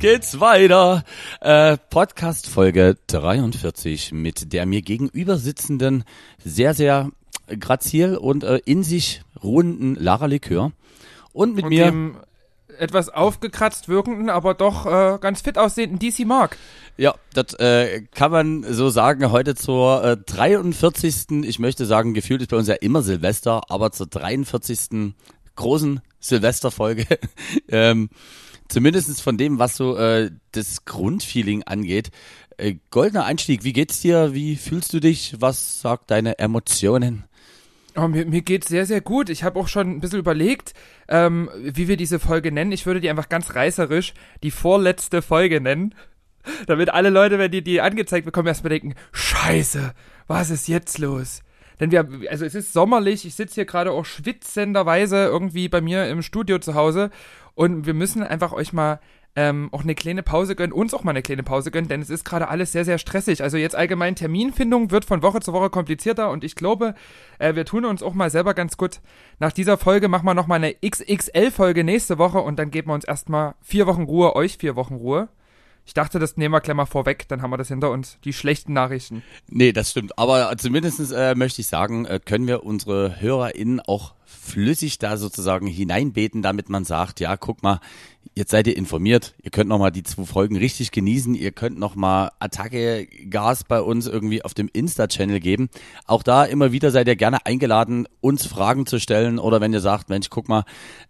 Jetzt geht's weiter. Äh, Podcast Folge 43 mit der mir gegenüber sitzenden, sehr, sehr grazil und äh, in sich ruhenden Lara Likör. Und mit Und mir, dem etwas aufgekratzt wirkenden, aber doch äh, ganz fit aussehenden DC Mark. ja, das äh, kann man so sagen, heute zur äh, 43. Ich möchte sagen, gefühlt ist bei uns ja immer Silvester, aber zur 43. großen Silvesterfolge. ähm, zumindest von dem, was so äh, das Grundfeeling angeht. Äh, goldener Einstieg, wie geht's dir? Wie fühlst du dich? Was sagt deine Emotionen? Oh, mir, mir geht's sehr, sehr gut. Ich habe auch schon ein bisschen überlegt, ähm, wie wir diese Folge nennen. Ich würde die einfach ganz reißerisch die vorletzte Folge nennen. Damit alle Leute, wenn die die angezeigt bekommen, erstmal denken, scheiße, was ist jetzt los? Denn wir, also es ist sommerlich, ich sitze hier gerade auch schwitzenderweise irgendwie bei mir im Studio zu Hause und wir müssen einfach euch mal ähm, auch eine kleine Pause gönnen, uns auch mal eine kleine Pause gönnen, denn es ist gerade alles sehr, sehr stressig. Also jetzt allgemein Terminfindung wird von Woche zu Woche komplizierter und ich glaube, äh, wir tun uns auch mal selber ganz gut. Nach dieser Folge machen wir nochmal eine XXL-Folge nächste Woche und dann geben wir uns erstmal vier Wochen Ruhe, euch vier Wochen Ruhe. Ich dachte, das nehmen wir gleich mal vorweg, dann haben wir das hinter uns. Die schlechten Nachrichten. Nee, das stimmt. Aber zumindest äh, möchte ich sagen, äh, können wir unsere HörerInnen auch flüssig da sozusagen hineinbeten, damit man sagt, ja, guck mal, jetzt seid ihr informiert, ihr könnt nochmal die zwei Folgen richtig genießen, ihr könnt nochmal Attacke Gas bei uns irgendwie auf dem Insta-Channel geben. Auch da immer wieder seid ihr gerne eingeladen, uns Fragen zu stellen oder wenn ihr sagt, Mensch, guck mal,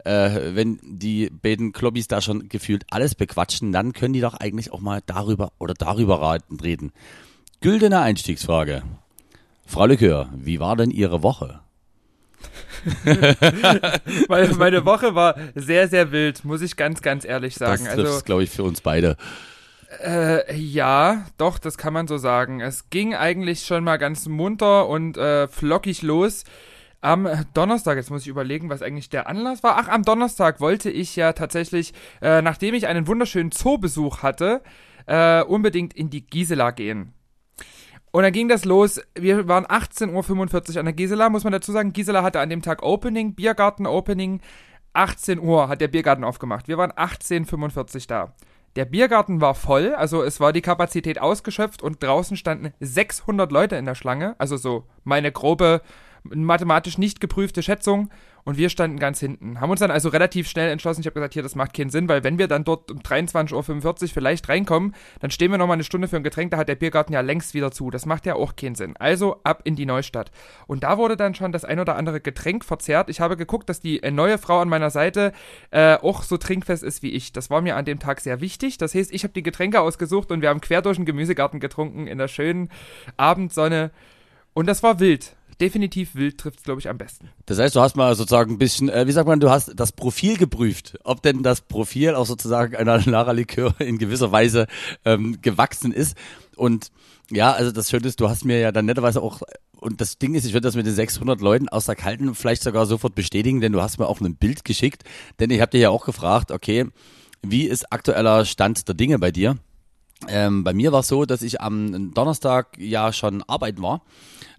äh, wenn die beiden Klobbis da schon gefühlt alles bequatschen, dann können die doch eigentlich auch mal darüber oder darüber reden. Güldene Einstiegsfrage. Frau Likör, wie war denn Ihre Woche? Meine, meine Woche war sehr, sehr wild, muss ich ganz, ganz ehrlich sagen. das also glaube ich, für uns beide. Äh, ja, doch, das kann man so sagen. Es ging eigentlich schon mal ganz munter und äh, flockig los. Am Donnerstag, jetzt muss ich überlegen, was eigentlich der Anlass war. Ach, am Donnerstag wollte ich ja tatsächlich, äh, nachdem ich einen wunderschönen Zoobesuch hatte, äh, unbedingt in die Gisela gehen. Und dann ging das los. Wir waren 18.45 Uhr an der Gisela, muss man dazu sagen. Gisela hatte an dem Tag Opening, Biergarten-Opening. 18 Uhr hat der Biergarten aufgemacht. Wir waren 18.45 Uhr da. Der Biergarten war voll, also es war die Kapazität ausgeschöpft und draußen standen 600 Leute in der Schlange. Also so meine grobe, mathematisch nicht geprüfte Schätzung. Und wir standen ganz hinten. Haben uns dann also relativ schnell entschlossen. Ich habe gesagt, hier, das macht keinen Sinn, weil wenn wir dann dort um 23.45 Uhr vielleicht reinkommen, dann stehen wir nochmal eine Stunde für ein Getränk. Da hat der Biergarten ja längst wieder zu. Das macht ja auch keinen Sinn. Also ab in die Neustadt. Und da wurde dann schon das ein oder andere Getränk verzehrt. Ich habe geguckt, dass die äh, neue Frau an meiner Seite äh, auch so trinkfest ist wie ich. Das war mir an dem Tag sehr wichtig. Das heißt, ich habe die Getränke ausgesucht und wir haben quer durch den Gemüsegarten getrunken in der schönen Abendsonne. Und das war wild. Definitiv wild trifft es, glaube ich, am besten. Das heißt, du hast mal sozusagen ein bisschen, äh, wie sagt man, du hast das Profil geprüft, ob denn das Profil auch sozusagen einer Lara Likör in gewisser Weise ähm, gewachsen ist. Und ja, also das Schöne ist, du hast mir ja dann netterweise auch, und das Ding ist, ich würde das mit den 600 Leuten aus der Kalten vielleicht sogar sofort bestätigen, denn du hast mir auch ein Bild geschickt, denn ich habe dir ja auch gefragt, okay, wie ist aktueller Stand der Dinge bei dir? Ähm, bei mir war es so, dass ich am Donnerstag ja schon arbeiten war,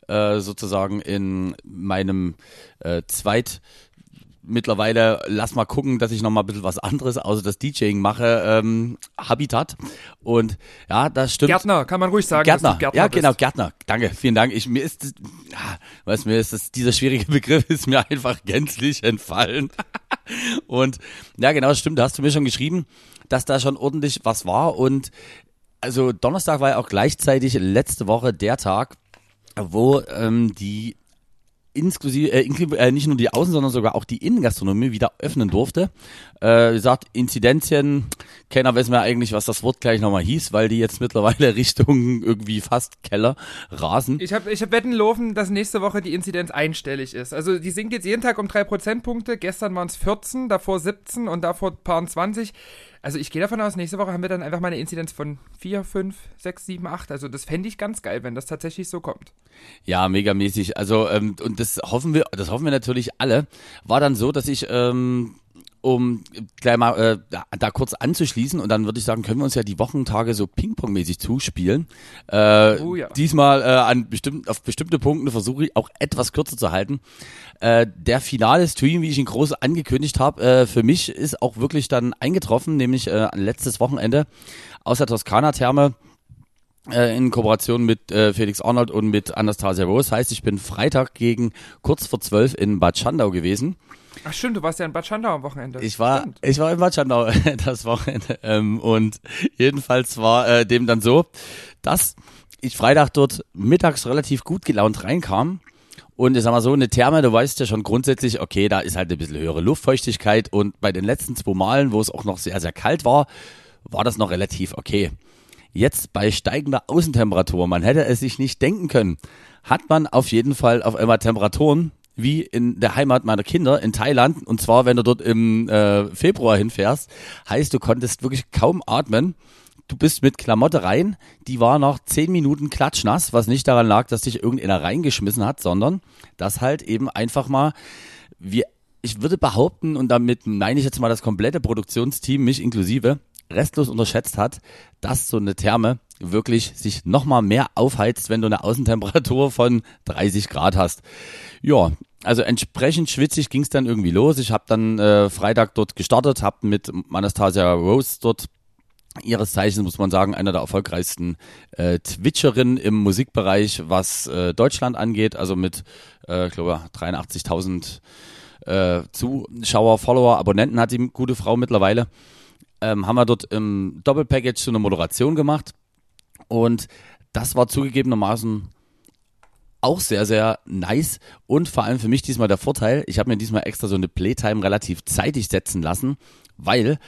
äh, sozusagen in meinem äh, Zweit mittlerweile lass mal gucken, dass ich noch mal ein bisschen was anderes außer das DJing mache, ähm, Habitat. Und ja, das stimmt. Gärtner, kann man ruhig sagen. Gärtner, Gärtner ja bist. genau, Gärtner. Danke, vielen Dank. Ich mir ist, ja, weißt mir ist das, dieser schwierige Begriff ist mir einfach gänzlich entfallen. und ja, genau, das stimmt. Da hast du mir schon geschrieben, dass da schon ordentlich was war. Und also Donnerstag war ja auch gleichzeitig letzte Woche der Tag, wo ähm, die inklusive, äh, inklusive äh, nicht nur die Außen, sondern sogar auch die Innengastronomie wieder öffnen durfte. Äh, wie gesagt, Inzidenzien, keiner weiß mehr eigentlich, was das Wort gleich nochmal hieß, weil die jetzt mittlerweile Richtung irgendwie fast Keller rasen. Ich habe ich hab Wetten laufen, dass nächste Woche die Inzidenz einstellig ist. Also die sinkt jetzt jeden Tag um drei Prozentpunkte. Gestern waren es 14, davor 17 und davor paar 20. Also ich gehe davon aus, nächste Woche haben wir dann einfach mal eine Inzidenz von 4, 5, 6, 7, 8. Also das fände ich ganz geil, wenn das tatsächlich so kommt. Ja, megamäßig. Also, ähm, und das hoffen wir, das hoffen wir natürlich alle. War dann so, dass ich ähm, um gleich mal äh, da, da kurz anzuschließen und dann würde ich sagen, können wir uns ja die Wochentage so Ping-Pong-mäßig zuspielen. Äh, Oh ja. Diesmal äh, an bestimmten, auf bestimmte Punkte versuche ich auch etwas kürzer zu halten. Äh, der finale Stream, wie ich ihn groß angekündigt habe, äh, für mich ist auch wirklich dann eingetroffen, nämlich äh, letztes Wochenende aus der Toskana-Therme äh, in Kooperation mit äh, Felix Arnold und mit Anastasia Rose. Heißt, ich bin Freitag gegen kurz vor zwölf in Bad Schandau gewesen. Ach stimmt, du warst ja in Bad Schandau am Wochenende. Ich war, Stimmt. ich war in Bad Schandau das Wochenende. Ähm, und jedenfalls war äh, dem dann so, dass ich Freitag dort mittags relativ gut gelaunt reinkam. Und ich sag mal so, eine Therme, du weißt ja schon grundsätzlich, okay, da ist halt ein bisschen höhere Luftfeuchtigkeit. Und bei den letzten zwei Malen, wo es auch noch sehr, sehr kalt war, war das noch relativ okay. Jetzt bei steigender Außentemperatur, man hätte es sich nicht denken können, hat man auf jeden Fall auf einmal Temperaturen wie in der Heimat meiner Kinder in Thailand. Und zwar, wenn du dort im äh, Februar hinfährst, heißt, du konntest wirklich kaum atmen. Du bist mit Klamotte rein, die war nach zehn Minuten klatschnass, was nicht daran lag, dass dich irgendeiner reingeschmissen hat, sondern dass halt eben einfach mal wir, ich würde behaupten, und damit meine ich jetzt mal das komplette Produktionsteam, mich inklusive, restlos unterschätzt hat, dass so eine Therme wirklich sich nochmal mehr aufheizt, wenn du eine Außentemperatur von 30 Grad hast. Ja, also entsprechend schwitzig ging es dann irgendwie los. Ich habe dann äh, Freitag dort gestartet, habe mit Anastasia Rose dort ihres Zeichens, muss man sagen, einer der erfolgreichsten äh, Twitcherinnen im Musikbereich, was äh, Deutschland angeht, also mit, äh, ich glaube, 83.000 äh, Zuschauer, Follower, Abonnenten hat die gute Frau mittlerweile. Ähm, haben wir dort im Doppelpackage so eine Moderation gemacht und das war zugegebenermaßen auch sehr, sehr nice und vor allem für mich diesmal der Vorteil, ich habe mir diesmal extra so eine Playtime relativ zeitig setzen lassen, weil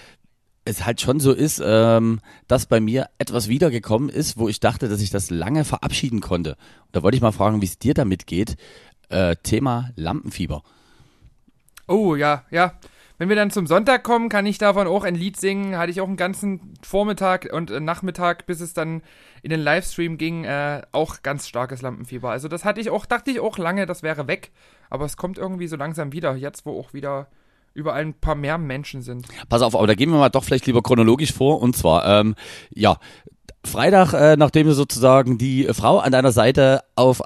es halt schon so ist, ähm, dass bei mir etwas wiedergekommen ist, wo ich dachte, dass ich das lange verabschieden konnte. Und da wollte ich mal fragen, wie es dir damit geht. Äh, Thema Lampenfieber. Oh, ja, ja. Wenn wir dann zum Sonntag kommen, kann ich davon auch ein Lied singen. Hatte ich auch einen ganzen Vormittag und äh, Nachmittag, bis es dann in den Livestream ging, äh, auch ganz starkes Lampenfieber. Also das hatte ich auch, dachte ich auch lange, das wäre weg. Aber es kommt irgendwie so langsam wieder, jetzt wo auch wieder überall ein paar mehr Menschen sind. Pass auf, aber da gehen wir mal doch vielleicht lieber chronologisch vor. Und zwar, ähm, ja, Freitag, äh, nachdem du sozusagen die Frau an deiner Seite auf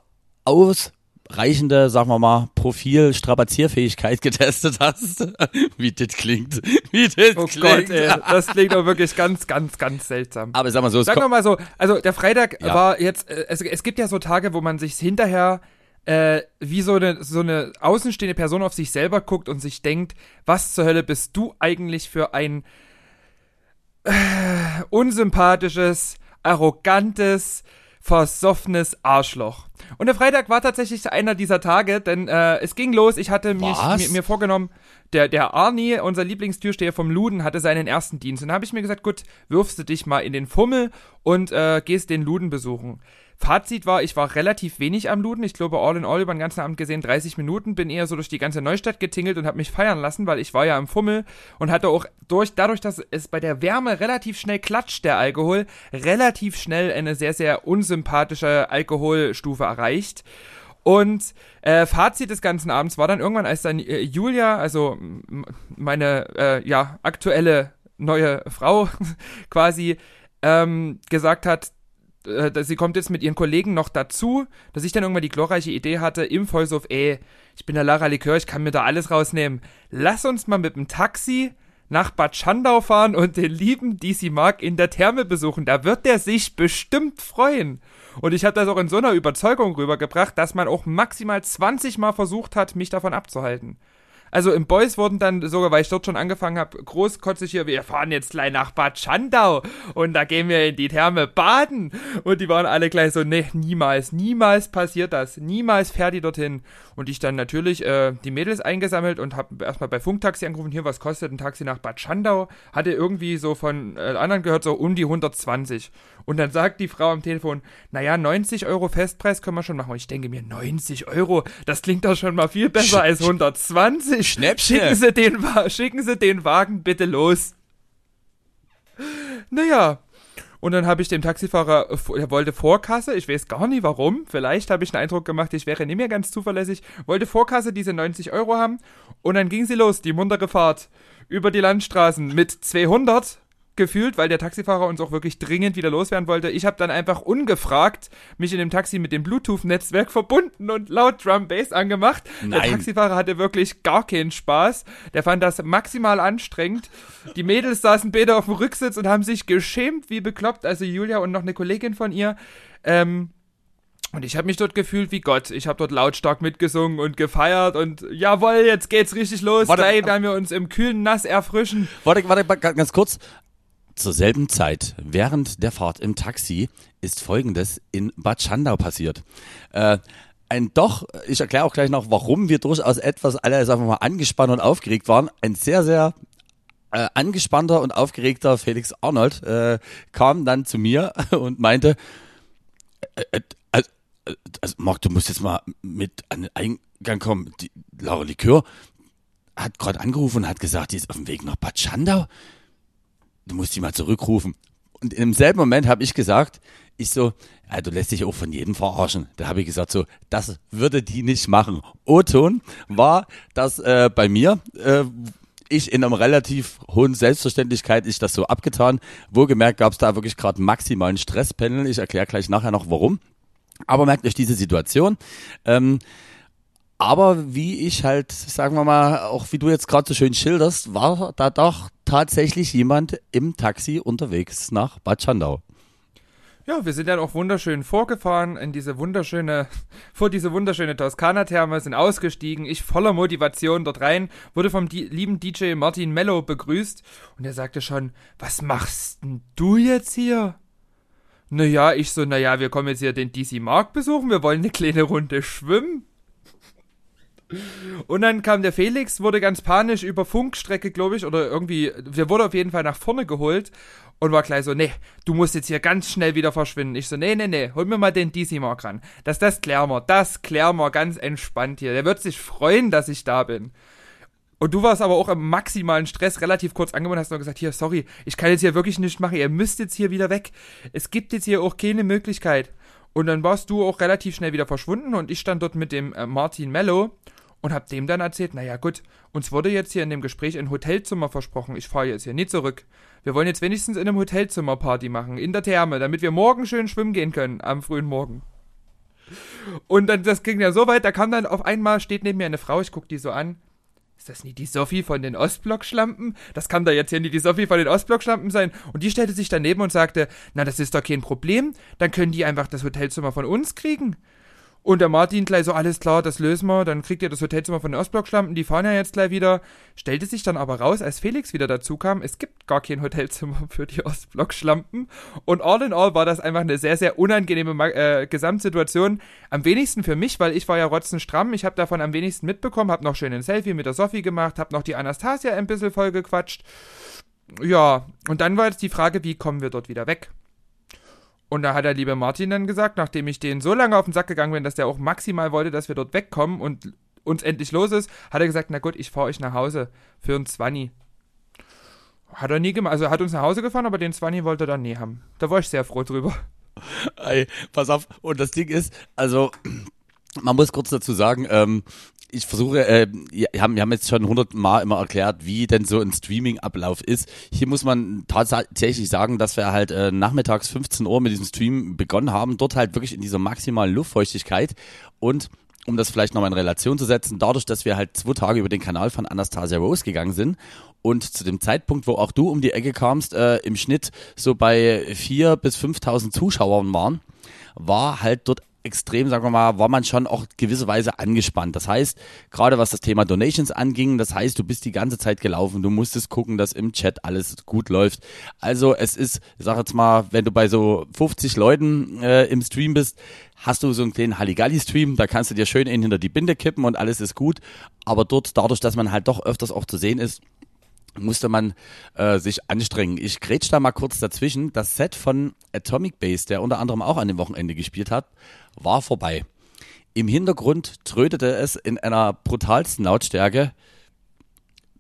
ausreichende, sagen wir mal, Profil-Strapazierfähigkeit getestet hast. Wie das klingt. Wie das Oh klingt. Gott, ey, das klingt doch wirklich ganz, ganz, ganz seltsam. Aber sag mal so, es Sagen wir kommt, mal so, also der Freitag Ja. war jetzt, äh, es, es gibt ja so Tage, wo man sich hinterher äh, wie so eine, so eine außenstehende Person auf sich selber guckt und sich denkt, was zur Hölle bist du eigentlich für ein äh, unsympathisches, arrogantes, versoffenes Arschloch. Und der Freitag war tatsächlich einer dieser Tage, denn äh, es ging los, ich hatte mich, mir, mir vorgenommen, der, der Arnie, unser Lieblingstürsteher vom Luden, hatte seinen ersten Dienst. Und da habe ich mir gesagt, gut, wirfst du dich mal in den Fummel und äh, gehst den Luden besuchen. Fazit war, ich war relativ wenig am Luden. Ich glaube, all in all über den ganzen Abend gesehen 30 Minuten. Bin eher so durch die ganze Neustadt getingelt und habe mich feiern lassen, weil ich war ja im Fummel und hatte auch durch, dadurch, dass es bei der Wärme relativ schnell klatscht, der Alkohol, relativ schnell eine sehr, sehr unsympathische Alkoholstufe erreicht. Und äh, Fazit des ganzen Abends war dann irgendwann, als dann äh, Julia, also meine äh, ja aktuelle neue Frau quasi ähm, gesagt hat, äh, dass sie kommt jetzt mit ihren Kollegen noch dazu, dass ich dann irgendwann die glorreiche Idee hatte, im Vollsuff, ey, ich bin der Lara Likör, ich kann mir da alles rausnehmen. Lass uns mal mit dem Taxi nach Bad Schandau fahren und den lieben DC Mark in der Therme besuchen. Da wird der sich bestimmt freuen. Und ich habe das auch in so einer Überzeugung rübergebracht, dass man auch maximal 20 Mal versucht hat, mich davon abzuhalten. Also im Boys wurden dann sogar, weil ich dort schon angefangen habe, großkotzig hier, wir fahren jetzt gleich nach Bad Schandau und da gehen wir in die Therme baden. Und die waren alle gleich so, nee, niemals, niemals passiert das, niemals fährt die dorthin. Und ich dann natürlich äh, die Mädels eingesammelt und habe erstmal bei Funktaxi angerufen, hier, was kostet ein Taxi nach Bad Schandau? Hatte irgendwie so von äh, anderen gehört, so um die 120. Und dann sagt die Frau am Telefon, naja, 90 Euro Festpreis können wir schon machen. Und ich denke mir, 90 Euro, das klingt doch schon mal viel besser als 120. Schnäppchen. Schicken Sie, den, schicken Sie den Wagen bitte los. Naja. Und dann habe ich dem Taxifahrer, er wollte Vorkasse, ich weiß gar nicht warum, vielleicht habe ich einen Eindruck gemacht, ich wäre nicht mehr ganz zuverlässig, wollte Vorkasse diese 90 Euro haben und dann ging sie los, die muntere Fahrt über die Landstraßen mit 200 gefühlt, weil der Taxifahrer uns auch wirklich dringend wieder loswerden wollte. Ich habe dann einfach ungefragt mich in dem Taxi mit dem Bluetooth-Netzwerk verbunden und laut Drum Bass angemacht. Nein. Der Taxifahrer hatte wirklich gar keinen Spaß. Der fand das maximal anstrengend. Die Mädels saßen beide auf dem Rücksitz und haben sich geschämt wie bekloppt. Also Julia und noch eine Kollegin von ihr. Ähm, und ich habe mich dort gefühlt wie Gott. Ich habe dort lautstark mitgesungen und gefeiert und jawohl, jetzt geht's richtig los. Warte, Gleich werden wir uns im kühlen Nass erfrischen. Warte, warte, ganz kurz. Zur selben Zeit, während der Fahrt im Taxi, ist Folgendes in Bad Schandau passiert. Äh, ein doch, ich erkläre auch gleich noch, warum wir durchaus etwas alle, wir mal, angespannt und aufgeregt waren. Ein sehr, sehr äh, angespannter und aufgeregter Felix Arnold äh, kam dann zu mir und meinte, äh, äh, also, äh, also Marc, du musst jetzt mal mit an den Eingang kommen. Die Laura Likör hat gerade angerufen und hat gesagt, die ist auf dem Weg nach Bad Schandau du musst die mal zurückrufen. Und im selben Moment habe ich gesagt, ich so, ja, du lässt dich auch von jedem verarschen. Da habe ich gesagt so, das würde die nicht machen. O-Ton war, dass äh, bei mir äh, ich in einer relativ hohen Selbstverständlichkeit ich das so abgetan. Wohlgemerkt gab es da wirklich gerade maximalen Stresspendel. Ich erkläre gleich nachher noch warum. Aber merkt euch diese Situation. Ähm, aber wie ich halt, sagen wir mal, auch wie du jetzt gerade so schön schilderst, war da doch tatsächlich jemand im Taxi unterwegs nach Bad Schandau. Ja, wir sind dann auch wunderschön vorgefahren in diese wunderschöne, vor diese wunderschöne Toskana-Therme, sind ausgestiegen. Ich voller Motivation dort rein, wurde vom die, lieben DJ Martin Mello begrüßt und er sagte schon, was machst denn du jetzt hier? Naja, ich so, naja, wir kommen jetzt hier den DC Mark besuchen, wir wollen eine kleine Runde schwimmen. Und dann kam der Felix, wurde ganz panisch über Funkstrecke, glaube ich, oder irgendwie, der wurde auf jeden Fall nach vorne geholt und war gleich so, nee, du musst jetzt hier ganz schnell wieder verschwinden. Ich so, nee, nee, nee, hol mir mal den DC Mark ran. Das, das klären wir, das klären wir ganz entspannt hier. Der wird sich freuen, dass ich da bin. Und du warst aber auch im maximalen Stress relativ kurz angebunden, hast noch gesagt, hier, sorry, ich kann jetzt hier wirklich nichts machen, ihr müsst jetzt hier wieder weg. Es gibt jetzt hier auch keine Möglichkeit. Und dann warst du auch relativ schnell wieder verschwunden und ich stand dort mit dem äh, Martin Mello und hab dem dann erzählt, naja gut, uns wurde jetzt hier in dem Gespräch ein Hotelzimmer versprochen. Ich fahre jetzt hier nie zurück. Wir wollen jetzt wenigstens in einem Hotelzimmer Party machen, in der Therme, damit wir morgen schön schwimmen gehen können, am frühen Morgen. Und dann, das ging ja so weit, da kam dann auf einmal, steht neben mir eine Frau, ich guck die so an. Ist das nicht die Sophie von den Ostblock-Schlampen? Das kann da jetzt hier nicht die Sophie von den Ostblock-Schlampen sein. Und die stellte sich daneben und sagte, na, das ist doch kein Problem. Dann können die einfach das Hotelzimmer von uns kriegen. Und der Martin gleich so, alles klar, das lösen wir, dann kriegt ihr das Hotelzimmer von den Ostblockschlampen, die fahren ja jetzt gleich wieder. Stellte sich dann aber raus, als Felix wieder dazu kam, es gibt gar kein Hotelzimmer für die Ostblockschlampen. Und all in all war das einfach eine sehr, sehr unangenehme äh, Gesamtsituation. Am wenigsten für mich, weil ich war ja rotzenstramm, ich habe davon am wenigsten mitbekommen, habe noch schön ein Selfie mit der Sophie gemacht, habe noch die Anastasia ein bisschen vollgequatscht. Ja, und dann war jetzt die Frage, wie kommen wir dort wieder weg? Und da hat der liebe Martin dann gesagt, nachdem ich den so lange auf den Sack gegangen bin, dass der auch maximal wollte, dass wir dort wegkommen und uns endlich los ist, hat er gesagt, na gut, ich fahre euch nach Hause für ein Zwanni. Hat er nie gemacht, also er hat uns nach Hause gefahren, aber den Zwanni wollte er dann nie haben. Da war ich sehr froh drüber. Ey, pass auf, und das Ding ist, also man muss kurz dazu sagen, ähm, ich versuche, äh, wir, haben, jetzt schon hundertmal immer erklärt, wie denn so ein Streaming-Ablauf ist. Hier muss man tatsächlich sagen, dass wir halt äh, nachmittags 15 Uhr mit diesem Stream begonnen haben, dort halt wirklich in dieser maximalen Luftfeuchtigkeit und um das vielleicht nochmal in Relation zu setzen, dadurch, dass wir halt zwei Tage über den Kanal von Anastasia Rose gegangen sind und zu dem Zeitpunkt, wo auch du um die Ecke kamst, äh, im Schnitt so bei vier bis 5.000 Zuschauern waren, war halt dort extrem, sagen wir mal, war man schon auch gewisserweise angespannt. Das heißt, gerade was das Thema Donations anging, das heißt, du bist die ganze Zeit gelaufen, du musstest gucken, dass im Chat alles gut läuft. Also es ist, ich sag jetzt mal, wenn du bei so 50 Leuten äh, im Stream bist, hast du so einen kleinen Halligalli-Stream, da kannst du dir schön in hinter die Binde kippen und alles ist gut. Aber dort, dadurch, dass man halt doch öfters auch zu sehen ist, musste man äh, sich anstrengen. Ich grätsch da mal kurz dazwischen. Das Set von Atomic Base, der unter anderem auch an dem Wochenende gespielt hat, war vorbei. Im Hintergrund trödete es in einer brutalsten Lautstärke.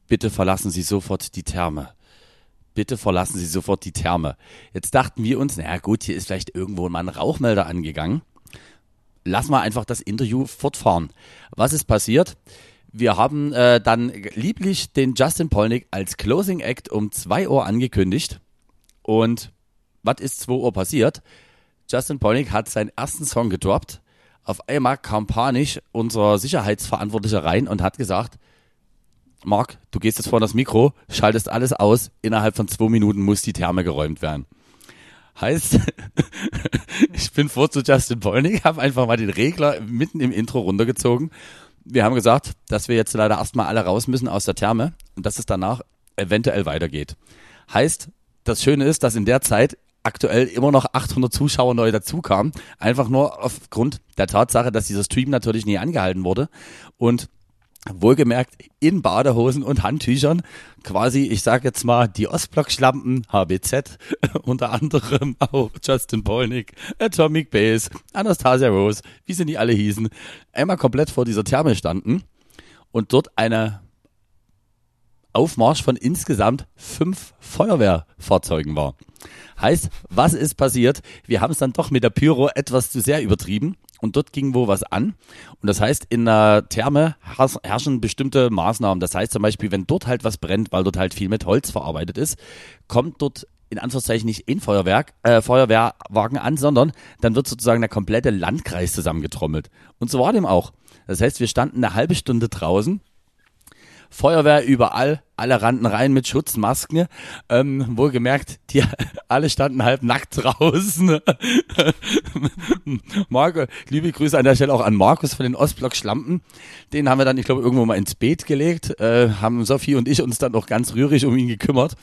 Bitte verlassen Sie sofort die Therme. bitte verlassen Sie sofort die Therme. Jetzt dachten wir uns, naja gut, hier ist vielleicht irgendwo mal ein Rauchmelder angegangen. Lass mal einfach das Interview fortfahren. Was ist passiert? Wir haben äh, dann lieblich den Justin Polnick als Closing Act um 2 Uhr angekündigt. Und was ist 2 Uhr passiert? Justin Polnick hat seinen ersten Song gedroppt. Auf einmal kam panisch unser Sicherheitsverantwortlicher rein und hat gesagt, Marc, du gehst jetzt vor das Mikro, schaltest alles aus, innerhalb von zwei Minuten muss die Therme geräumt werden. Heißt, ich bin vor zu Justin Polnick, habe einfach mal den Regler mitten im Intro runtergezogen. Wir haben gesagt, dass wir jetzt leider erstmal alle raus müssen aus der Therme und dass es danach eventuell weitergeht. Heißt, das Schöne ist, dass in der Zeit aktuell immer noch 800 Zuschauer neu dazukamen. Einfach nur aufgrund der Tatsache, dass dieser Stream natürlich nie angehalten wurde. Und wohlgemerkt in Badehosen und Handtüchern quasi, ich sage jetzt mal, die Ostblock-Schlampen, HBZ, unter anderem auch Justin Polnick, Atomic Base, Anastasia Rose, wie sie nicht alle hießen, einmal komplett vor dieser Therme standen und dort eine Aufmarsch von insgesamt fünf Feuerwehrfahrzeugen war. Heißt, was ist passiert? Wir haben es dann doch mit der Pyro etwas zu sehr übertrieben und dort ging wo was an. Und das heißt, in der Therme herrschen bestimmte Maßnahmen. Das heißt zum Beispiel, wenn dort halt was brennt, weil dort halt viel mit Holz verarbeitet ist, kommt dort in Anführungszeichen nicht in Feuerwerk, äh, Feuerwehrwagen an, sondern dann wird sozusagen der komplette Landkreis zusammengetrommelt. Und so war dem auch. Das heißt, wir standen eine halbe Stunde draußen, Feuerwehr überall, alle rannten rein mit Schutzmasken. Ähm, wohlgemerkt, die alle standen halb nackt draußen. Marco, liebe Grüße an der Stelle auch an Markus von den Ostblock Schlampen. Den haben wir dann, ich glaube, irgendwo mal ins Beet gelegt, äh, haben Sophie und ich uns dann noch ganz rührig um ihn gekümmert.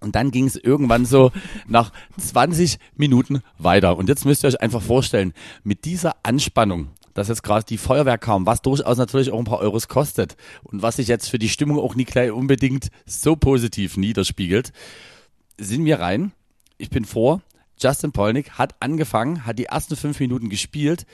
Und dann ging es irgendwann so nach 20 Minuten weiter. Und jetzt müsst ihr euch einfach vorstellen, mit dieser Anspannung, dass jetzt gerade die Feuerwehr kam, was durchaus natürlich auch ein paar Euros kostet und was sich jetzt für die Stimmung auch nicht gleich unbedingt so positiv niederspiegelt, sind wir rein. Ich bin vor. Justin Polnick hat angefangen, hat die ersten fünf Minuten gespielt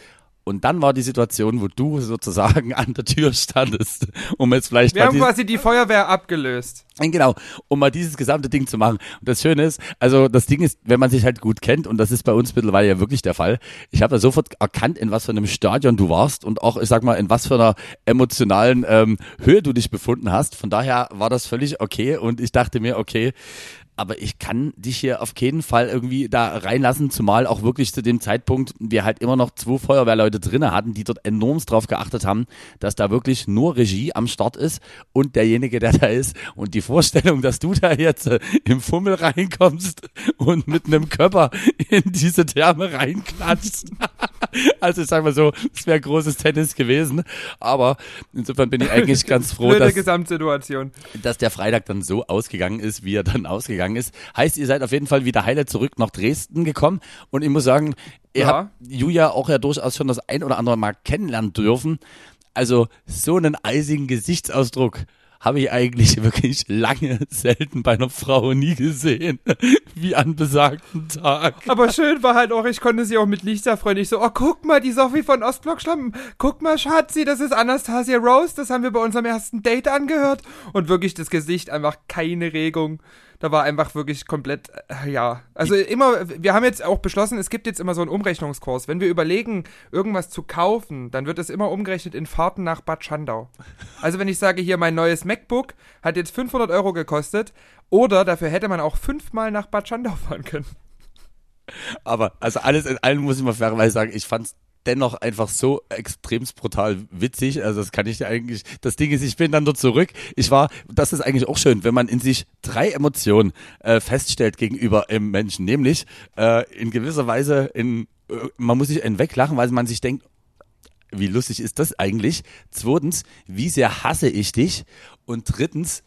und dann war die Situation, wo du sozusagen an der Tür standest, um jetzt vielleicht Wir haben quasi die Feuerwehr abgelöst. Genau, um mal dieses gesamte Ding zu machen. Und das Schöne ist, also das Ding ist, wenn man sich halt gut kennt, und das ist bei uns mittlerweile ja wirklich der Fall, ich habe ja sofort erkannt, in was für einem Stadion du warst und auch, ich sag mal, in was für einer emotionalen ähm, Höhe du dich befunden hast. Von daher war das völlig okay und ich dachte mir, okay, aber ich kann dich hier auf keinen Fall irgendwie da reinlassen, zumal auch wirklich zu dem Zeitpunkt wir halt immer noch zwei Feuerwehrleute drinne hatten, die dort enormst drauf geachtet haben, dass da wirklich nur Regie am Start ist und derjenige, der da ist. Und die Vorstellung, dass du da jetzt äh, im Fummel reinkommst und mit einem Körper in diese Therme reinklatschst. also ich sag mal so, es wäre großes Tennis gewesen. Aber insofern bin ich eigentlich ganz froh, dass, Gesamtsituation. dass der Freitag dann so ausgegangen ist, wie er dann ausgegangen gegangen ist. Heißt, ihr seid auf jeden Fall wieder heile zurück nach Dresden gekommen und ich muss sagen, ihr ja. habt Julia auch ja durchaus schon das ein oder andere Mal kennenlernen dürfen. Also so einen eisigen Gesichtsausdruck habe ich eigentlich wirklich lange selten bei einer Frau nie gesehen, wie an besagten Tag. Aber schön war halt auch, ich konnte sie auch mit Lichter freuen. Ich so, oh, guck mal, die Sophie von Ostblock Schlampen. Guck mal, Schatzi, das ist Anastasia Rose. Das haben wir bei unserem ersten Date angehört. Und wirklich das Gesicht einfach keine Regung da war einfach wirklich komplett, äh, ja. Also immer, wir haben jetzt auch beschlossen, es gibt jetzt immer so einen Umrechnungskurs. Wenn wir überlegen, irgendwas zu kaufen, dann wird es immer umgerechnet in Fahrten nach Bad Schandau. Also wenn ich sage, hier mein neues MacBook hat jetzt 500 Euro gekostet, oder dafür hätte man auch fünfmal nach Bad Schandau fahren können. Aber, also alles in allem muss ich mal fairerweise sagen, ich fand's dennoch einfach so extremst brutal witzig. Also das kann ich eigentlich, das Ding ist, ich bin dann dort zurück. Ich war, das ist eigentlich auch schön, wenn man in sich drei Emotionen äh, feststellt gegenüber im Menschen, nämlich äh, in gewisser Weise in, äh, man muss sich einen weglachen, weil man sich denkt, wie lustig ist das eigentlich? Zweitens, wie sehr hasse ich dich? Und drittens,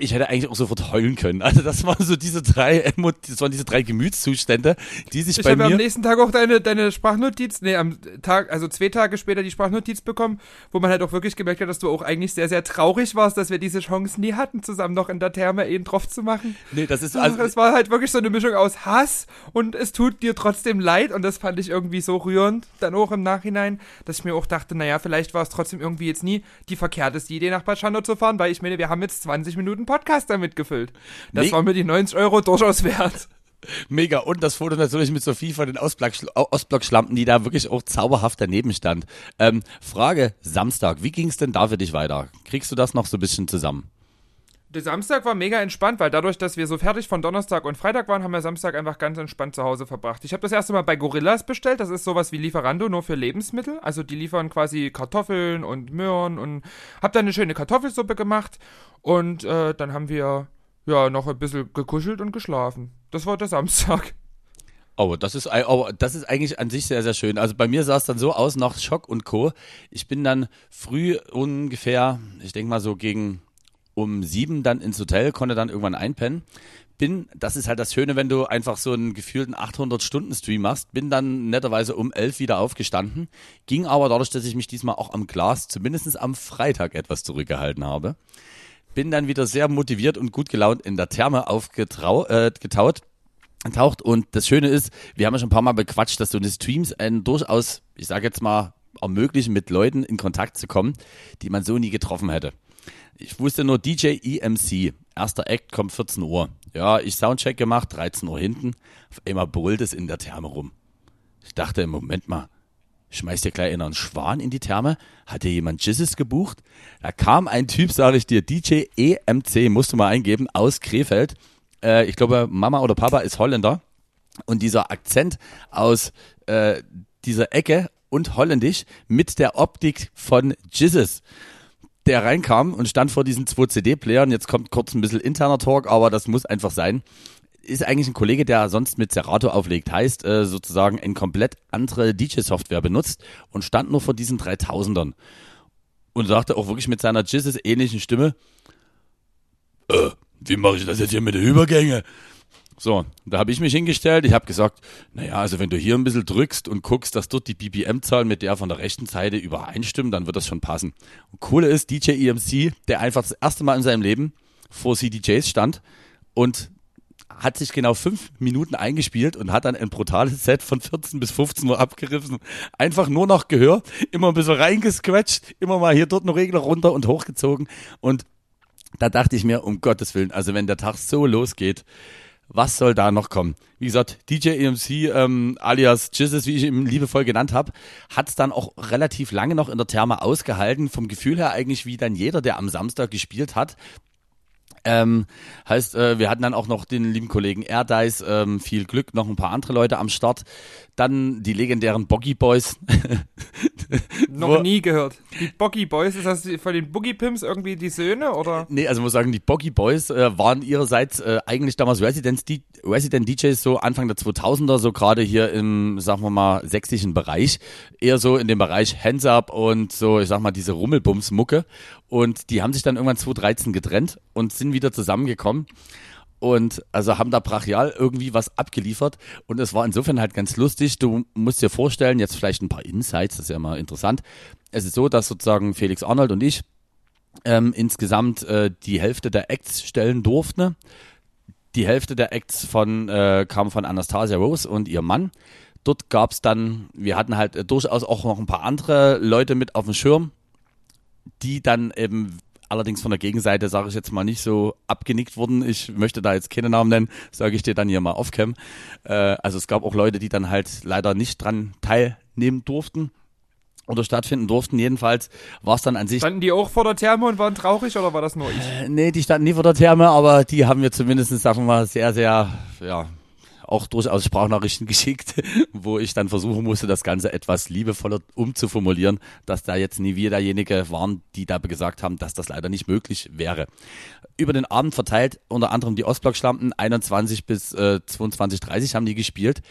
ich hätte eigentlich auch sofort heulen können. Also das waren so diese drei, das waren diese drei Gemütszustände, die sich ich bei mir. Ich habe am nächsten Tag auch deine, deine Sprachnotiz, nee, am Tag, also zwei Tage später die Sprachnotiz bekommen, wo man halt auch wirklich gemerkt hat, dass du auch eigentlich sehr, sehr traurig warst, dass wir diese Chance nie hatten, zusammen noch in der Therme einen drauf zu machen. Nee, das ist also. Es war halt wirklich so eine Mischung aus Hass und es tut dir trotzdem leid und das fand ich irgendwie so rührend, dann auch im Nachhinein, dass ich mir auch dachte, naja, vielleicht war es trotzdem irgendwie jetzt nie die verkehrteste Idee, nach Bad Schandau zu fahren, weil ich meine, wir haben jetzt 20 Minuten Podcast damit gefüllt. Das Nee. war mir die 90 Euro durchaus wert. Mega. Und das Foto natürlich mit Sophie von den Ostblock- Ostblock-Schlampen, die da wirklich auch zauberhaft daneben stand. Ähm, Frage, Samstag, wie ging's denn da für dich weiter? Kriegst du das noch so ein bisschen zusammen? Der Samstag war mega entspannt, weil dadurch, dass wir so fertig von Donnerstag und Freitag waren, haben wir Samstag einfach ganz entspannt zu Hause verbracht. Ich habe das erste Mal bei Gorillas bestellt. Das ist sowas wie Lieferando, nur für Lebensmittel. Also die liefern quasi Kartoffeln und Möhren und hab dann eine schöne Kartoffelsuppe gemacht. Und äh, dann haben wir ja noch ein bisschen gekuschelt und geschlafen. Das war der Samstag. Oh, das ist, oh, das ist eigentlich an sich sehr, sehr schön. Also bei mir sah es dann so aus nach Schock und Co. Ich bin dann früh ungefähr, ich denke mal so gegen um sieben dann ins Hotel, konnte dann irgendwann einpennen. Bin, das ist halt das Schöne, wenn du einfach so einen gefühlten 800-Stunden-Stream machst, bin dann netterweise um elf wieder aufgestanden, ging aber dadurch, dass ich mich diesmal auch am Glas, zumindest am Freitag etwas zurückgehalten habe, bin dann wieder sehr motiviert und gut gelaunt in der Therme aufgetaut, äh, taucht. Und das Schöne ist, wir haben ja schon ein paar Mal bequatscht, dass so eine Streams einen durchaus, ich sage jetzt mal, ermöglichen, mit Leuten in Kontakt zu kommen, die man so nie getroffen hätte. Ich wusste nur DJ EMC, erster Act kommt 14 Uhr. Ja, ich Soundcheck gemacht, 13 Uhr hinten. Auf einmal brüllt es in der Therme rum. Ich dachte, im Moment mal, schmeißt dir gleich einer einen Schwan in die Therme? Hat dir jemand Jizzes gebucht? Da kam ein Typ, sage ich dir, DJ EMC, musst du mal eingeben, aus Krefeld. Äh, ich glaube, Mama oder Papa ist Holländer. Und dieser Akzent aus äh, dieser Ecke und holländisch mit der Optik von Jizzes der reinkam und stand vor diesen zwei CD-Playern. Jetzt kommt kurz ein bisschen interner Talk, aber das muss einfach sein. Ist eigentlich ein Kollege, der sonst mit Serato auflegt. Heißt äh, sozusagen eine komplett andere DJ-Software benutzt und stand nur vor diesen 3000ern. Und sagte auch wirklich mit seiner Jizzes ähnlichen Stimme, äh, wie mache ich das jetzt hier mit den Übergängen? So, da habe ich mich hingestellt. Ich habe gesagt, naja, also wenn du hier ein bisschen drückst und guckst, dass dort die BPM-Zahl mit der von der rechten Seite übereinstimmen, dann wird das schon passen. Und coole ist, DJ EMC, der einfach das erste Mal in seinem Leben vor CDJs stand und hat sich genau fünf Minuten eingespielt und hat dann ein brutales Set von 14 bis 15 Uhr abgerissen. Einfach nur noch Gehör, immer ein bisschen reingesquetscht, immer mal hier dort einen Regler runter und hochgezogen. Und da dachte ich mir, um Gottes Willen, also wenn der Tag so losgeht, was soll da noch kommen? Wie gesagt, DJ EMC ähm, alias Jizzes, wie ich ihn liebevoll genannt habe, hat es dann auch relativ lange noch in der Therme ausgehalten. Vom Gefühl her eigentlich wie dann jeder, der am Samstag gespielt hat. Ähm, heißt, äh, wir hatten dann auch noch den lieben Kollegen Erdice, ähm, viel Glück, noch ein paar andere Leute am Start. Dann die legendären Boggy Boys. Noch nie gehört. Die Boggy Boys, ist das von den Boogie Pimps irgendwie die Söhne oder? Nee, also muss sagen, die Boggy Boys äh, waren ihrerseits äh, eigentlich damals D Resident DJs so Anfang der 2000er, so gerade hier im, sagen wir mal, sächsischen Bereich. Eher so in dem Bereich Hands Up und so, ich sag mal, diese Rummelbums-Mucke. Und die haben sich dann irgendwann 2013 getrennt und sind wieder zusammengekommen. Und also haben da brachial irgendwie was abgeliefert. Und es war insofern halt ganz lustig. Du musst dir vorstellen, jetzt vielleicht ein paar Insights, das ist ja immer interessant. Es ist so, dass sozusagen Felix Arnold und ich ähm, insgesamt äh, die Hälfte der Acts stellen durften. Die Hälfte der Acts von, äh, kam von Anastasia Rose und ihrem Mann. Dort gab's dann, wir hatten halt äh, durchaus auch noch ein paar andere Leute mit auf dem Schirm, die dann eben allerdings von der Gegenseite, sage ich jetzt mal, nicht so abgenickt wurden. Ich möchte da jetzt keine Namen nennen, sage ich dir dann hier mal off-cam. Äh, also es gab auch Leute, die dann halt leider nicht dran teilnehmen durften oder stattfinden durften. Jedenfalls war es dann an sich Standen die auch vor der Therme und waren traurig oder war das nur ich? Äh, Nee, die standen nie vor der Therme, aber die haben mir zumindest, sagen wir mal, sehr, sehr, ja, auch durchaus Sprachnachrichten geschickt, wo ich dann versuchen musste, das Ganze etwas liebevoller umzuformulieren, dass da jetzt nie wir derjenige waren, die da gesagt haben, dass das leider nicht möglich wäre. Über den Abend verteilt, unter anderem die Ostblock-Schlampen, 21 bis äh, 22, 30 haben die gespielt.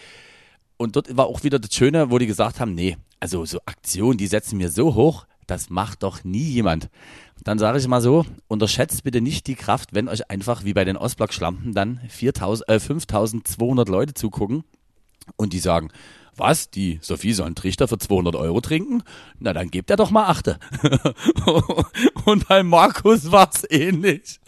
Und dort war auch wieder das Schöne, wo die gesagt haben, nee, also so Aktionen, die setzen wir so hoch, das macht doch nie jemand. Dann sage ich mal so, unterschätzt bitte nicht die Kraft, wenn euch einfach wie bei den Ostblock-Schlampen dann 4000, äh, 5200 Leute zugucken und die sagen, was, die Sophie soll einen Trichter für 200 Euro trinken? Na, dann gebt er doch mal Achte. und bei Markus war es ähnlich.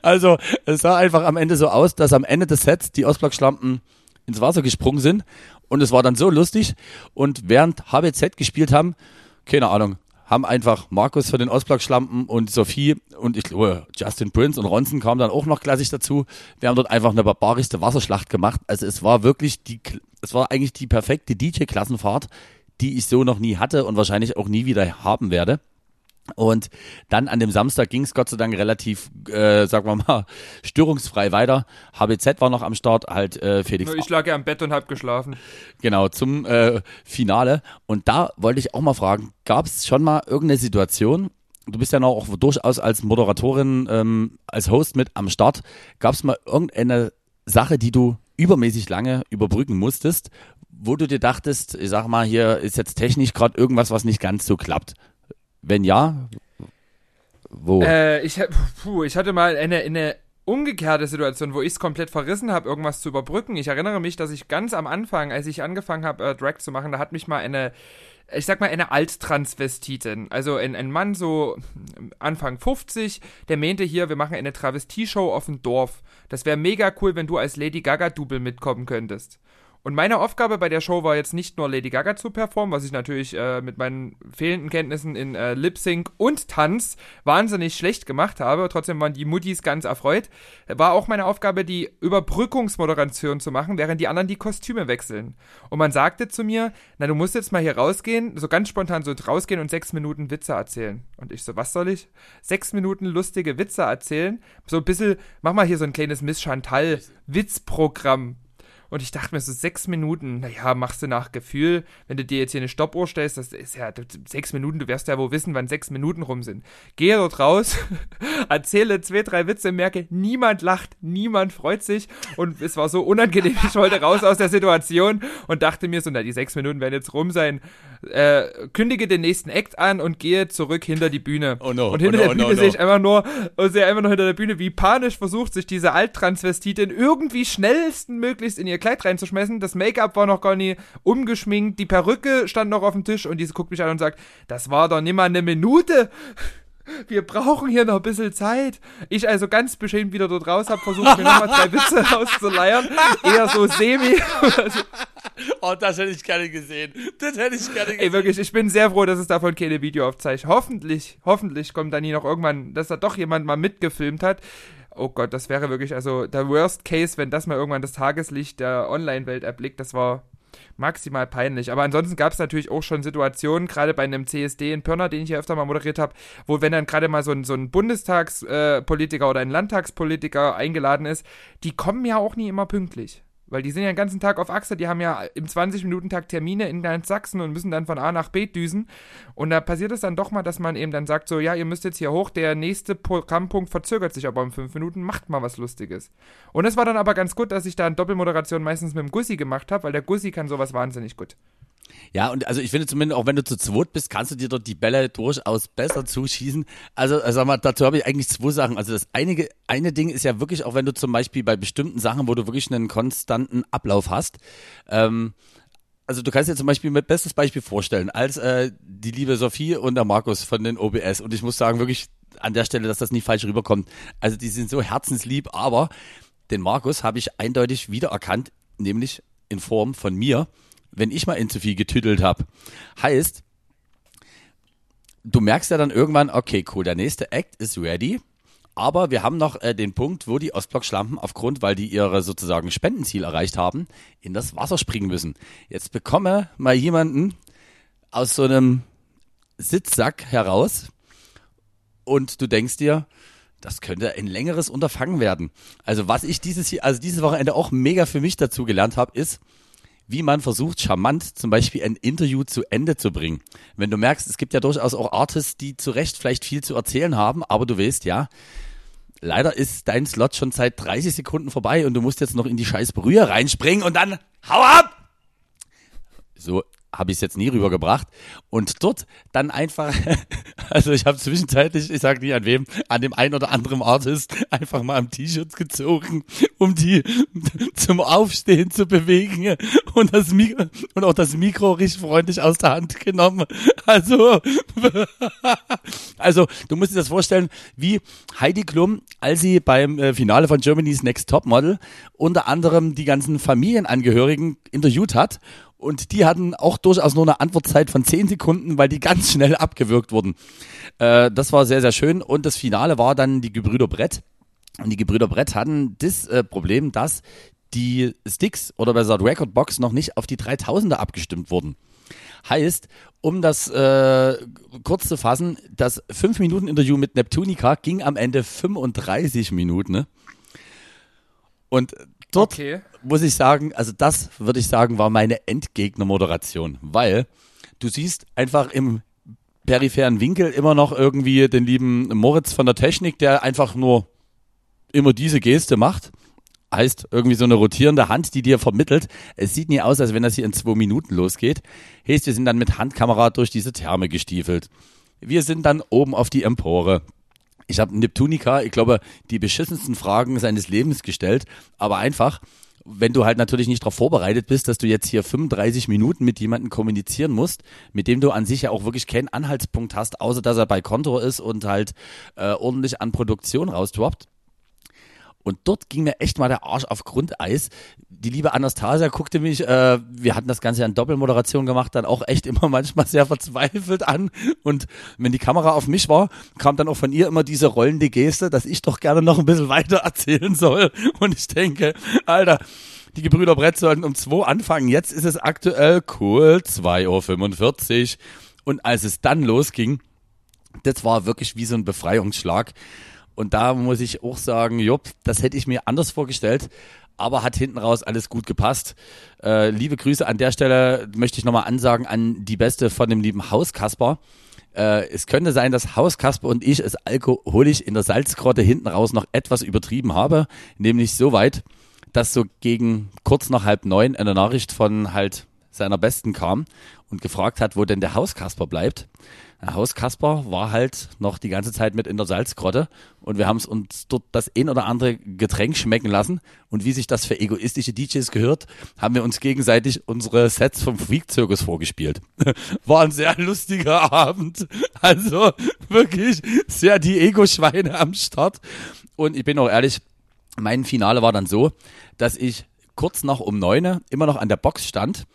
Also, es sah einfach am Ende so aus, dass am Ende des Sets die Ostblock-Schlampen ins Wasser gesprungen sind und es war dann so lustig und während HBZ gespielt haben, keine Ahnung, haben einfach Markus für den Ostblock-Schlampen und Sophie und ich glaube Justin Prince und Ronson kam dann auch noch klassisch dazu. Wir haben dort einfach eine barbarischste Wasserschlacht gemacht. Also es war wirklich die, es war eigentlich die perfekte DJ-Klassenfahrt, die ich so noch nie hatte und wahrscheinlich auch nie wieder haben werde. Und dann an dem Samstag ging es Gott sei Dank relativ, äh, sagen wir mal, störungsfrei weiter. HBZ war noch am Start, halt äh, Felix. Ich lag ja am Bett und hab geschlafen. Genau, zum äh, Finale. Und da wollte ich auch mal fragen, gab es schon mal irgendeine Situation, du bist ja noch auch durchaus als Moderatorin, ähm, als Host mit am Start, gab es mal irgendeine Sache, die du übermäßig lange überbrücken musstest, wo du dir dachtest, ich sag mal, hier ist jetzt technisch gerade irgendwas, was nicht ganz so klappt. Wenn ja, wo? Äh, ich, puh, ich hatte mal eine, eine umgekehrte Situation, wo ich es komplett verrissen habe, irgendwas zu überbrücken. Ich erinnere mich, dass ich ganz am Anfang, als ich angefangen habe, äh, Drag zu machen, da hat mich mal eine, ich sag mal, eine Alttransvestitin, also ein, ein Mann so Anfang 50, der meinte hier, wir machen eine Travestie-Show auf dem Dorf. Das wäre mega cool, wenn du als Lady Gaga-Double mitkommen könntest. Und meine Aufgabe bei der Show war jetzt nicht nur Lady Gaga zu performen, was ich natürlich äh, mit meinen fehlenden Kenntnissen in äh, Lip Sync und Tanz wahnsinnig schlecht gemacht habe. Trotzdem waren die Muttis ganz erfreut. War auch meine Aufgabe, die Überbrückungsmoderation zu machen, während die anderen die Kostüme wechseln. Und man sagte zu mir, na, du musst jetzt mal hier rausgehen, so ganz spontan so rausgehen und sechs Minuten Witze erzählen. Und ich so, was soll ich? Sechs Minuten lustige Witze erzählen? So ein bisschen, mach mal hier so ein kleines Miss Chantal Witzprogramm und ich dachte mir so, sechs Minuten, naja, machst du nach Gefühl, wenn du dir jetzt hier eine Stoppuhr stellst, das ist ja sechs Minuten, du wirst ja wohl wissen, wann sechs Minuten rum sind. Gehe dort raus, erzähle zwei, drei Witze, merke, niemand lacht, niemand freut sich und es war so unangenehm, ich wollte raus aus der Situation und dachte mir so, na, die sechs Minuten werden jetzt rum sein. Äh, kündige den nächsten Act an und gehe zurück hinter die Bühne. Oh no, und hinter oh no, der Bühne oh no, sehe ich einfach nur, sehe einfach nur hinter der Bühne, wie panisch versucht sich diese Alttransvestitin irgendwie schnellsten möglichst in ihr Kleid reinzuschmeißen. Das Make-up war noch gar nie umgeschminkt, die Perücke stand noch auf dem Tisch und diese guckt mich an und sagt, das war doch nimmer eine Minute. Wir brauchen hier noch ein bisschen Zeit. Ich also ganz beschämt wieder dort raus, habe versucht, mir nochmal drei Witze auszuleiern. Eher so semi. oh, das hätte ich gerne gesehen. Das hätte ich gerne gesehen. Ey, wirklich, ich bin sehr froh, dass es davon keine Videoaufzeichnung. Hoffentlich, hoffentlich kommt dann nie noch irgendwann, dass da doch jemand mal mitgefilmt hat oh Gott, das wäre wirklich, also der Worst Case, wenn das mal irgendwann das Tageslicht der Online-Welt erblickt, das war maximal peinlich. Aber ansonsten gab es natürlich auch schon Situationen, gerade bei einem CSD in Pirna, den ich ja öfter mal moderiert habe, wo wenn dann gerade mal so ein, so ein Bundestagspolitiker äh, oder ein Landtagspolitiker eingeladen ist, die kommen ja auch nie immer pünktlich. Weil die sind ja den ganzen Tag auf Achse, die haben ja im 20-Minuten-Tag Termine in ganz Sachsen und müssen dann von A nach B düsen. Und da passiert es dann doch mal, dass man eben dann sagt, so, ja, ihr müsst jetzt hier hoch, der nächste Programmpunkt verzögert sich aber um fünf Minuten, macht mal was Lustiges. Und es war dann aber ganz gut, dass ich da eine Doppelmoderation meistens mit dem Gussi gemacht habe, weil der Gussi kann sowas wahnsinnig gut. Ja, und also ich finde zumindest, auch wenn du zu zweit bist, kannst du dir dort die Bälle durchaus besser zuschießen. Also, also sag mal, dazu habe ich eigentlich zwei Sachen. Also das eine, eine Ding ist ja wirklich, auch wenn du zum Beispiel bei bestimmten Sachen, wo du wirklich einen konstanten Ablauf hast, ähm, also du kannst dir zum Beispiel mit bestes Beispiel vorstellen, als äh, die liebe Sophie und der Markus von den OBS. Und ich muss sagen, wirklich an der Stelle, dass das nicht falsch rüberkommt. Also die sind so herzenslieb, aber den Markus habe ich eindeutig wiedererkannt, nämlich in Form von mir wenn ich mal in zu viel getüdelt habe. Heißt, du merkst ja dann irgendwann, okay, cool, der nächste Act ist ready. Aber wir haben noch äh, den Punkt, wo die Ostblock-Schlampen aufgrund, weil die ihre sozusagen Spendenziel erreicht haben, in das Wasser springen müssen. Jetzt bekomme mal jemanden aus so einem Sitzsack heraus und du denkst dir, das könnte ein längeres Unterfangen werden. Also was ich dieses also dieses Wochenende auch mega für mich dazu gelernt habe, ist, wie man versucht, charmant zum Beispiel ein Interview zu Ende zu bringen. Wenn du merkst, es gibt ja durchaus auch Artists, die zu Recht vielleicht viel zu erzählen haben, aber du weißt ja, leider ist dein Slot schon seit 30 Sekunden vorbei und du musst jetzt noch in die scheiß Brühe reinspringen und dann hau ab! So habe ich es jetzt nie rübergebracht. Und dort dann einfach, also ich habe zwischenzeitlich, ich sage nicht an wem, an dem ein oder anderen Artist einfach mal am T-Shirt gezogen, um die zum Aufstehen zu bewegen und das Mikro, und auch das Mikro richtig freundlich aus der Hand genommen. Also, also du musst dir das vorstellen, wie Heidi Klum, als sie beim äh, Finale von Germany's Next Top Model unter anderem die ganzen Familienangehörigen interviewt hat Und die hatten auch durchaus nur eine Antwortzeit von 10 Sekunden, weil die ganz schnell abgewürgt wurden. Äh, das war sehr, sehr schön. Und das Finale war dann die Gebrüder Brett. Und die Gebrüder Brett hatten das äh, Problem, dass die Sticks oder besser Recordbox noch nicht auf die 3000er abgestimmt wurden. Heißt, um das äh, kurz zu fassen, das 5-Minuten-Interview mit Neptunica ging am Ende 35 Minuten. Ne? Und dort Okay. muss ich sagen, also das würde ich sagen, war meine Endgegner-Moderation, weil du siehst einfach im peripheren Winkel immer noch irgendwie den lieben Moritz von der Technik, der einfach nur immer diese Geste macht. Heißt irgendwie so eine rotierende Hand, die dir vermittelt. Es sieht nie aus, als wenn das hier in zwei Minuten losgeht. Heißt, wir sind dann mit Handkamera durch diese Therme gestiefelt. Wir sind dann oben auf die Empore. Ich habe Neptunica, ich glaube, die beschissensten Fragen seines Lebens gestellt, aber einfach, wenn du halt natürlich nicht darauf vorbereitet bist, dass du jetzt hier 35 Minuten mit jemandem kommunizieren musst, mit dem du an sich ja auch wirklich keinen Anhaltspunkt hast, außer dass er bei Konto ist und halt äh, ordentlich an Produktion rausdroppt. Und dort ging mir echt mal der Arsch auf Grundeis. Die liebe Anastasia guckte mich, äh, wir hatten das Ganze ja in Doppelmoderation gemacht, dann auch echt immer manchmal sehr verzweifelt an. Und wenn die Kamera auf mich war, kam dann auch von ihr immer diese rollende Geste, dass ich doch gerne noch ein bisschen weiter erzählen soll. Und ich denke, Alter, die Gebrüder Brett sollten um zwei anfangen. Jetzt ist es aktuell cool, 2.45 Uhr. Und als es dann losging, das war wirklich wie so ein Befreiungsschlag. Und da muss ich auch sagen, Jupp, das hätte ich mir anders vorgestellt, aber hat hinten raus alles gut gepasst. Äh, liebe Grüße an der Stelle möchte ich nochmal ansagen an die Beste von dem lieben Haus Kasper. Äh, es könnte sein, dass Haus Kasper und ich es alkoholisch in der Salzgrotte hinten raus noch etwas übertrieben habe, nämlich so weit, dass so gegen kurz nach halb neun eine Nachricht von halt seiner Besten kam und gefragt hat, wo denn der Hauskasper bleibt. Der Hauskasper war halt noch die ganze Zeit mit in der Salzgrotte und wir haben uns dort das ein oder andere Getränk schmecken lassen und wie sich das für egoistische DJs gehört, haben wir uns gegenseitig unsere Sets vom Freak-Zirkus vorgespielt. War ein sehr lustiger Abend. Also wirklich sehr die Ego-Schweine am Start. Und ich bin auch ehrlich, mein Finale war dann so, dass ich kurz nach um neun immer noch an der Box stand.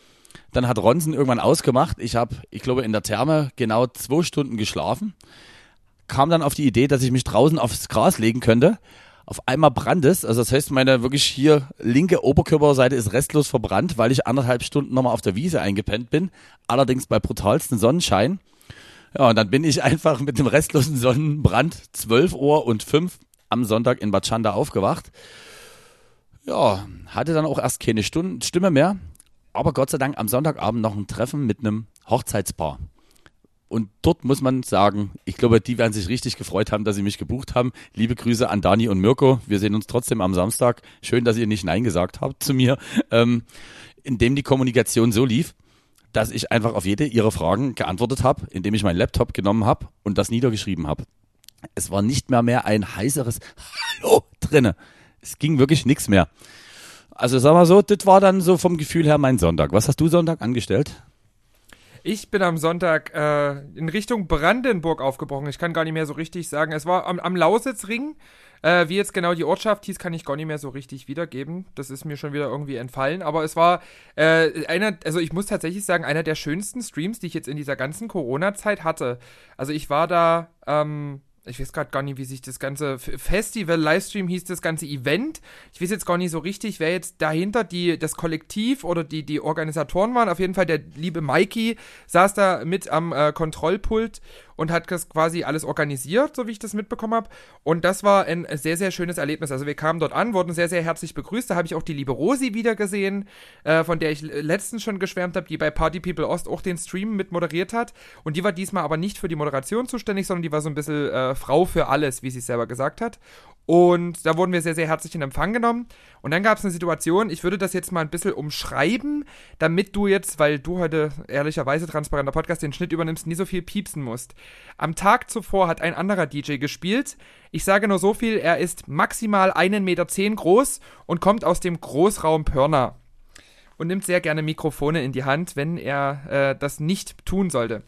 Dann hat Ronsen irgendwann ausgemacht. Ich habe, ich glaube, in der Therme genau zwei Stunden geschlafen. Kam dann auf die Idee, dass ich mich draußen aufs Gras legen könnte. Auf einmal brannt es. Also das heißt, meine wirklich hier linke Oberkörperseite ist restlos verbrannt, weil ich anderthalb Stunden nochmal auf der Wiese eingepennt bin. Allerdings bei brutalsten Sonnenschein. Ja, und dann bin ich einfach mit dem restlosen Sonnenbrand 12 Uhr und 5 am Sonntag in Bad Chanda aufgewacht. Ja, hatte dann auch erst keine Stunde, Stimme mehr, aber Gott sei Dank am Sonntagabend noch ein Treffen mit einem Hochzeitspaar. Und dort muss man sagen, ich glaube, die werden sich richtig gefreut haben, dass sie mich gebucht haben. Liebe Grüße an Dani und Mirko. Wir sehen uns trotzdem am Samstag. Schön, dass ihr nicht Nein gesagt habt zu mir. Ähm, indem die Kommunikation so lief, dass ich einfach auf jede ihrer Fragen geantwortet habe, indem ich meinen Laptop genommen habe und das niedergeschrieben habe. Es war nicht mehr mehr ein heißeres Hallo drinne. Es ging wirklich nichts mehr. Also sag mal so, das war dann so vom Gefühl her mein Sonntag. Was hast du Sonntag angestellt? Ich bin am Sonntag äh, in Richtung Brandenburg aufgebrochen. Ich kann gar nicht mehr so richtig sagen. Es war am, am Lausitzring. Äh, wie jetzt genau die Ortschaft hieß, kann ich gar nicht mehr so richtig wiedergeben. Das ist mir schon wieder irgendwie entfallen. Aber es war äh, einer, also ich muss tatsächlich sagen, einer der schönsten Streams, die ich jetzt in dieser ganzen Corona-Zeit hatte. Also ich war da, ähm, ich weiß gerade gar nicht, wie sich das ganze Festival, Livestream hieß das ganze Event. Ich weiß jetzt gar nicht so richtig, wer jetzt dahinter die, das Kollektiv oder die, die Organisatoren waren. Auf jeden Fall der liebe Mikey saß da mit am äh, Kontrollpult und hat das quasi alles organisiert, so wie ich das mitbekommen habe. Und das war ein sehr, sehr schönes Erlebnis. Also wir kamen dort an, wurden sehr, sehr herzlich begrüßt. Da habe ich auch die liebe Rosi wieder gesehen, äh, von der ich letztens schon geschwärmt habe, die bei Party People Ost auch den Stream mit moderiert hat. Und die war diesmal aber nicht für die Moderation zuständig, sondern die war so ein bisschen äh, Frau für alles, wie sie es selber gesagt hat. Und da wurden wir sehr, sehr herzlich in Empfang genommen. Und dann gab es eine Situation, ich würde das jetzt mal ein bisschen umschreiben, damit du jetzt, weil du heute ehrlicherweise transparenter Podcast den Schnitt übernimmst, nie so viel piepsen musst. Am Tag zuvor hat ein anderer DJ gespielt. Ich sage nur so viel, er ist maximal 1,10 Meter groß und kommt aus dem Großraum Pörner. Und nimmt sehr gerne Mikrofone in die Hand, wenn er äh, das nicht tun sollte.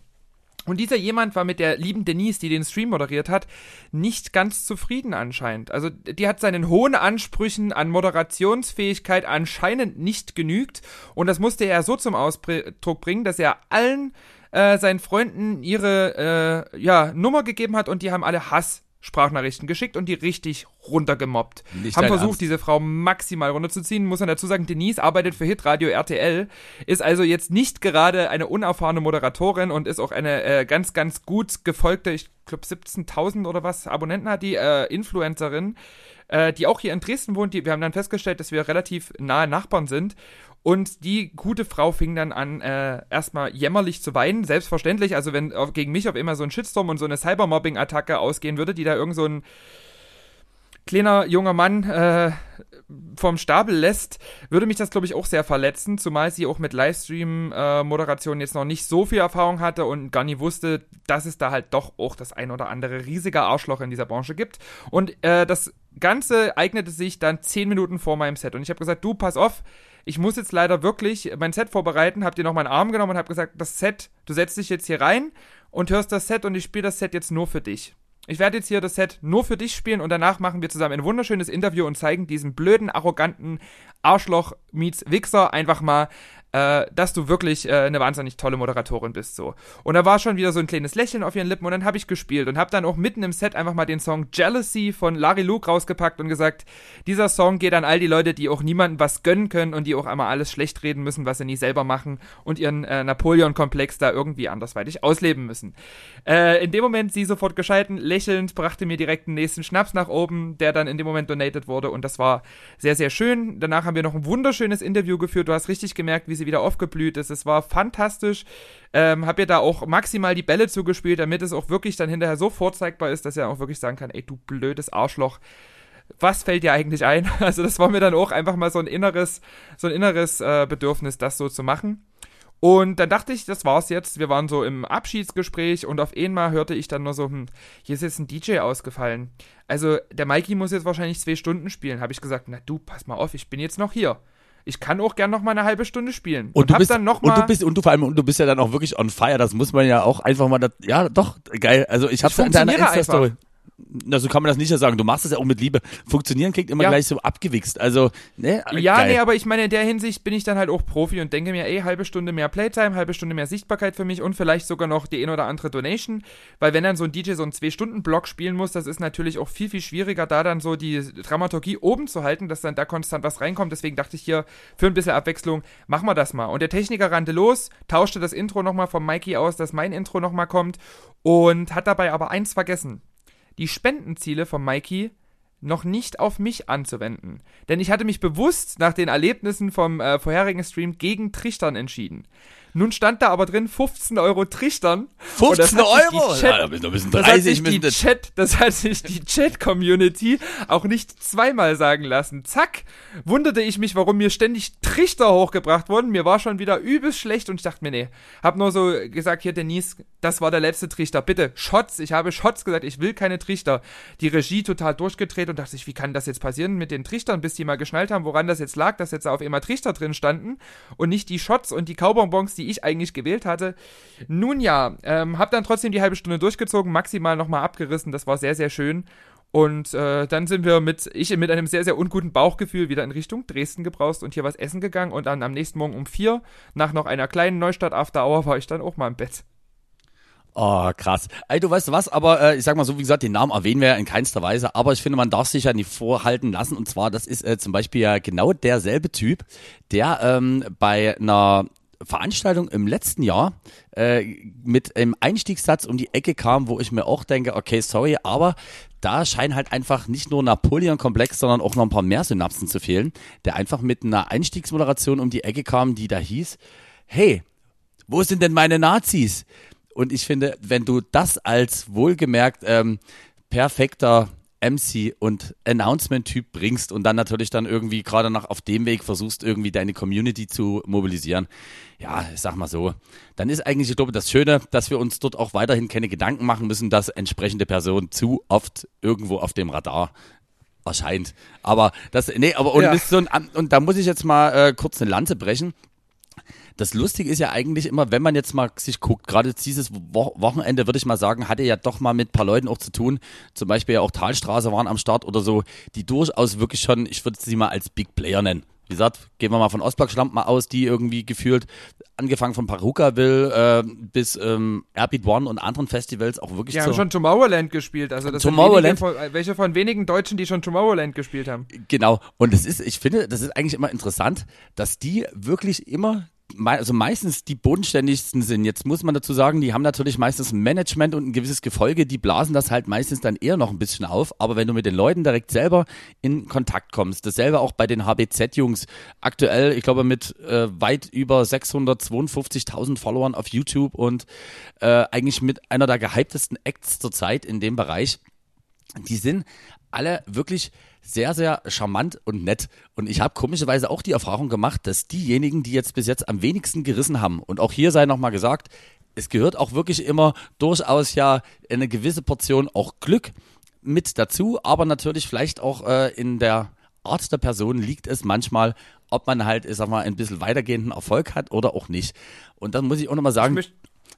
Und dieser jemand war mit der lieben Denise, die den Stream moderiert hat, nicht ganz zufrieden anscheinend. Also die hat seinen hohen Ansprüchen an Moderationsfähigkeit anscheinend nicht genügt. Und das musste er so zum Ausdruck bringen, dass er allen äh, seinen Freunden ihre äh, ja, Nummer gegeben hat und die haben alle Hass Sprachnachrichten geschickt und die richtig runtergemobbt. Nicht Haben versucht, Ernst. diese Frau maximal runterzuziehen. Muss man dazu sagen, Denise arbeitet für Hitradio RTL, ist also jetzt nicht gerade eine unerfahrene Moderatorin und ist auch eine äh, ganz, ganz gut gefolgte, ich glaube 17.000 oder was Abonnenten hat die äh, Influencerin, äh, die auch hier in Dresden wohnt. Die, wir haben dann festgestellt, dass wir relativ nahe Nachbarn sind. Und die gute Frau fing dann an, äh, erstmal jämmerlich zu weinen. Selbstverständlich, also wenn auf, gegen mich auf immer so ein Shitstorm und so eine Cybermobbing-Attacke ausgehen würde, die da irgend so ein kleiner junger Mann äh, vom Stapel lässt, würde mich das, glaube ich, auch sehr verletzen, zumal sie auch mit Livestream-Moderation jetzt noch nicht so viel Erfahrung hatte und gar nie wusste, dass es da halt doch auch das ein oder andere riesige Arschloch in dieser Branche gibt. Und äh, das Ganze eignete sich dann zehn Minuten vor meinem Set. Und ich habe gesagt, du, pass auf, ich muss jetzt leider wirklich mein Set vorbereiten, hab dir noch meinen Arm genommen und hab gesagt, das Set, du setzt dich jetzt hier rein und hörst das Set und ich spiele das Set jetzt nur für dich. Ich werde jetzt hier das Set nur für dich spielen und danach machen wir zusammen ein wunderschönes Interview und zeigen diesem blöden, arroganten Arschloch meets Wichser einfach mal, äh, dass du wirklich äh, eine wahnsinnig tolle Moderatorin bist so. Und da war schon wieder so ein kleines Lächeln auf ihren Lippen und dann habe ich gespielt und habe dann auch mitten im Set einfach mal den Song Jealousy von Larry Luke rausgepackt und gesagt, dieser Song geht an all die Leute, die auch niemandem was gönnen können und die auch einmal alles schlecht reden müssen, was sie nie selber machen und ihren äh, Napoleon-Komplex da irgendwie andersweitig ausleben müssen. Äh, in dem Moment sie sofort gescheiten, lächelnd, brachte mir direkt den nächsten Schnaps nach oben, der dann in dem Moment donated wurde und das war sehr, sehr schön. Danach haben wir noch ein wunderschönes Interview geführt. Du hast richtig gemerkt, wie sie wieder aufgeblüht ist. Es war fantastisch. Ähm, hab ihr da auch maximal die Bälle zugespielt, damit es auch wirklich dann hinterher so vorzeigbar ist, dass er auch wirklich sagen kann, ey, du blödes Arschloch. Was fällt dir eigentlich ein? Also das war mir dann auch einfach mal so ein inneres, so ein inneres äh, Bedürfnis, das so zu machen. Und dann dachte ich, das war's jetzt. Wir waren so im Abschiedsgespräch und auf einmal hörte ich dann nur so, hm, hier ist jetzt ein DJ ausgefallen. Also der Mikey muss jetzt wahrscheinlich zwei Stunden spielen. Habe ich gesagt, na du, pass mal auf, ich bin jetzt noch hier. Ich kann auch gern noch mal eine halbe Stunde spielen. Und, du hab bist, dann noch und mal, du bist, und du vor allem, und du bist ja dann auch wirklich on fire. Das muss man ja auch einfach mal, das, ja, doch, geil. Also ich hab's Ich in deiner funktioniere Insta-Story. Na, so kann man das nicht ja sagen. Du machst es ja auch mit Liebe. Funktionieren klingt immer Ja. gleich so abgewichst. Also, ne? Ja, geil. nee, aber ich meine, in der Hinsicht bin ich dann halt auch Profi und denke mir, ey, halbe Stunde mehr Playtime, halbe Stunde mehr Sichtbarkeit für mich und vielleicht sogar noch die ein oder andere Donation, weil wenn dann so ein DJ so einen Zwei-Stunden-Block spielen muss, das ist natürlich auch viel, viel schwieriger, da dann so die Dramaturgie oben zu halten, dass dann da konstant was reinkommt. Deswegen dachte ich hier, für ein bisschen Abwechslung, machen wir das mal. Und der Techniker rannte los, tauschte das Intro nochmal vom Mikey aus, dass mein Intro nochmal kommt und hat dabei aber eins vergessen. Die Spendenziele von Mikey noch nicht auf mich anzuwenden. Denn ich hatte mich bewusst nach den Erlebnissen vom äh, vorherigen Stream gegen Trichtern entschieden. Nun stand da aber drin 15 Euro Trichtern. Und das 15 hat sich die Euro? Chat- ja, da da müssen das hat 30 sich die müssen das- Chat, das hat sich die Chat-Community auch nicht zweimal sagen lassen. Zack, wunderte ich mich, warum mir ständig Trichter hochgebracht wurden. Mir war schon wieder übelst schlecht und ich dachte mir, nee, hab nur so gesagt, hier Denise, das war der letzte Trichter. Bitte, Shots. Ich habe Shots gesagt, ich will keine Trichter. Die Regie total durchgedreht und dachte sich, wie kann das jetzt passieren mit den Trichtern, bis die mal geschnallt haben, woran das jetzt lag, dass jetzt auf einmal Trichter drin standen und nicht die Shots und die Kaubonbons, die ich eigentlich gewählt hatte. Nun ja, ähm, hab dann trotzdem die halbe Stunde durchgezogen, maximal nochmal abgerissen, das war sehr, sehr schön. Und äh, dann sind wir mit, ich mit einem sehr, sehr unguten Bauchgefühl wieder in Richtung Dresden gebraust und hier was essen gegangen. Und dann am nächsten Morgen um vier, nach noch einer kleinen Neustadt After Hour, war ich dann auch mal im Bett. Oh, krass. Ey, du weißt was, aber äh, ich sag mal so, wie gesagt, den Namen erwähnen wir ja in keinster Weise, aber ich finde, man darf sich ja nicht vorhalten lassen. Und zwar, das ist äh, zum Beispiel ja genau derselbe Typ, der ähm, bei einer Veranstaltung im letzten Jahr äh, mit einem Einstiegssatz um die Ecke kam, wo ich mir auch denke, okay, sorry, aber da scheinen halt einfach nicht nur Napoleon-Komplex, sondern auch noch ein paar mehr Synapsen zu fehlen, der einfach mit einer Einstiegsmoderation um die Ecke kam, die da hieß, hey, wo sind denn meine Nazis? Und ich finde, wenn du das als wohlgemerkt ähm, perfekter MC und Announcement-Typ bringst und dann natürlich dann irgendwie gerade noch auf dem Weg versuchst, irgendwie deine Community zu mobilisieren, ja, ich sag mal so, dann ist eigentlich, ich glaube, das Schöne, dass wir uns dort auch weiterhin keine Gedanken machen müssen, dass entsprechende Person zu oft irgendwo auf dem Radar erscheint. Aber das, nee, aber und, Ja. so ein, und da muss ich jetzt mal äh, kurz eine Lanze brechen das Lustige ist ja eigentlich immer, wenn man jetzt mal sich guckt, gerade dieses Wo Wochenende würde ich mal sagen, hatte ja doch mal mit ein paar Leuten auch zu tun, zum Beispiel ja auch Talstraße waren am Start oder so, die durchaus wirklich schon, ich würde sie mal als Big Player nennen. Wie gesagt, gehen wir mal von Ostblock-Schlamp mal aus, die irgendwie gefühlt, angefangen von Parukaville äh, bis ähm, Airbeat One und anderen Festivals auch wirklich Die haben schon Tomorrowland gespielt. Also das Tomorrowland. von, welche von wenigen Deutschen, die schon Tomorrowland gespielt haben. Genau. Und es ist, ich finde, das ist eigentlich immer interessant, dass die wirklich immer also meistens die bodenständigsten sind. Jetzt muss man dazu sagen, die haben natürlich meistens ein Management und ein gewisses Gefolge, die blasen das halt meistens dann eher noch ein bisschen auf. Aber wenn du mit den Leuten direkt selber in Kontakt kommst, dasselbe auch bei den HBZ-Jungs, aktuell, ich glaube, mit äh, weit über 652.000 Followern auf YouTube und äh, eigentlich mit einer der gehyptesten Acts zurzeit in dem Bereich die sind alle wirklich sehr, sehr charmant und nett. Und ich habe komischerweise auch die Erfahrung gemacht, dass diejenigen, die jetzt bis jetzt am wenigsten gerissen haben, und auch hier sei nochmal gesagt, es gehört auch wirklich immer durchaus ja eine gewisse Portion auch Glück mit dazu, aber natürlich vielleicht auch äh, in der Art der Person liegt es manchmal, ob man halt, ich sag mal, ein bisschen weitergehenden Erfolg hat oder auch nicht. Und dann muss ich auch nochmal sagen, möcht-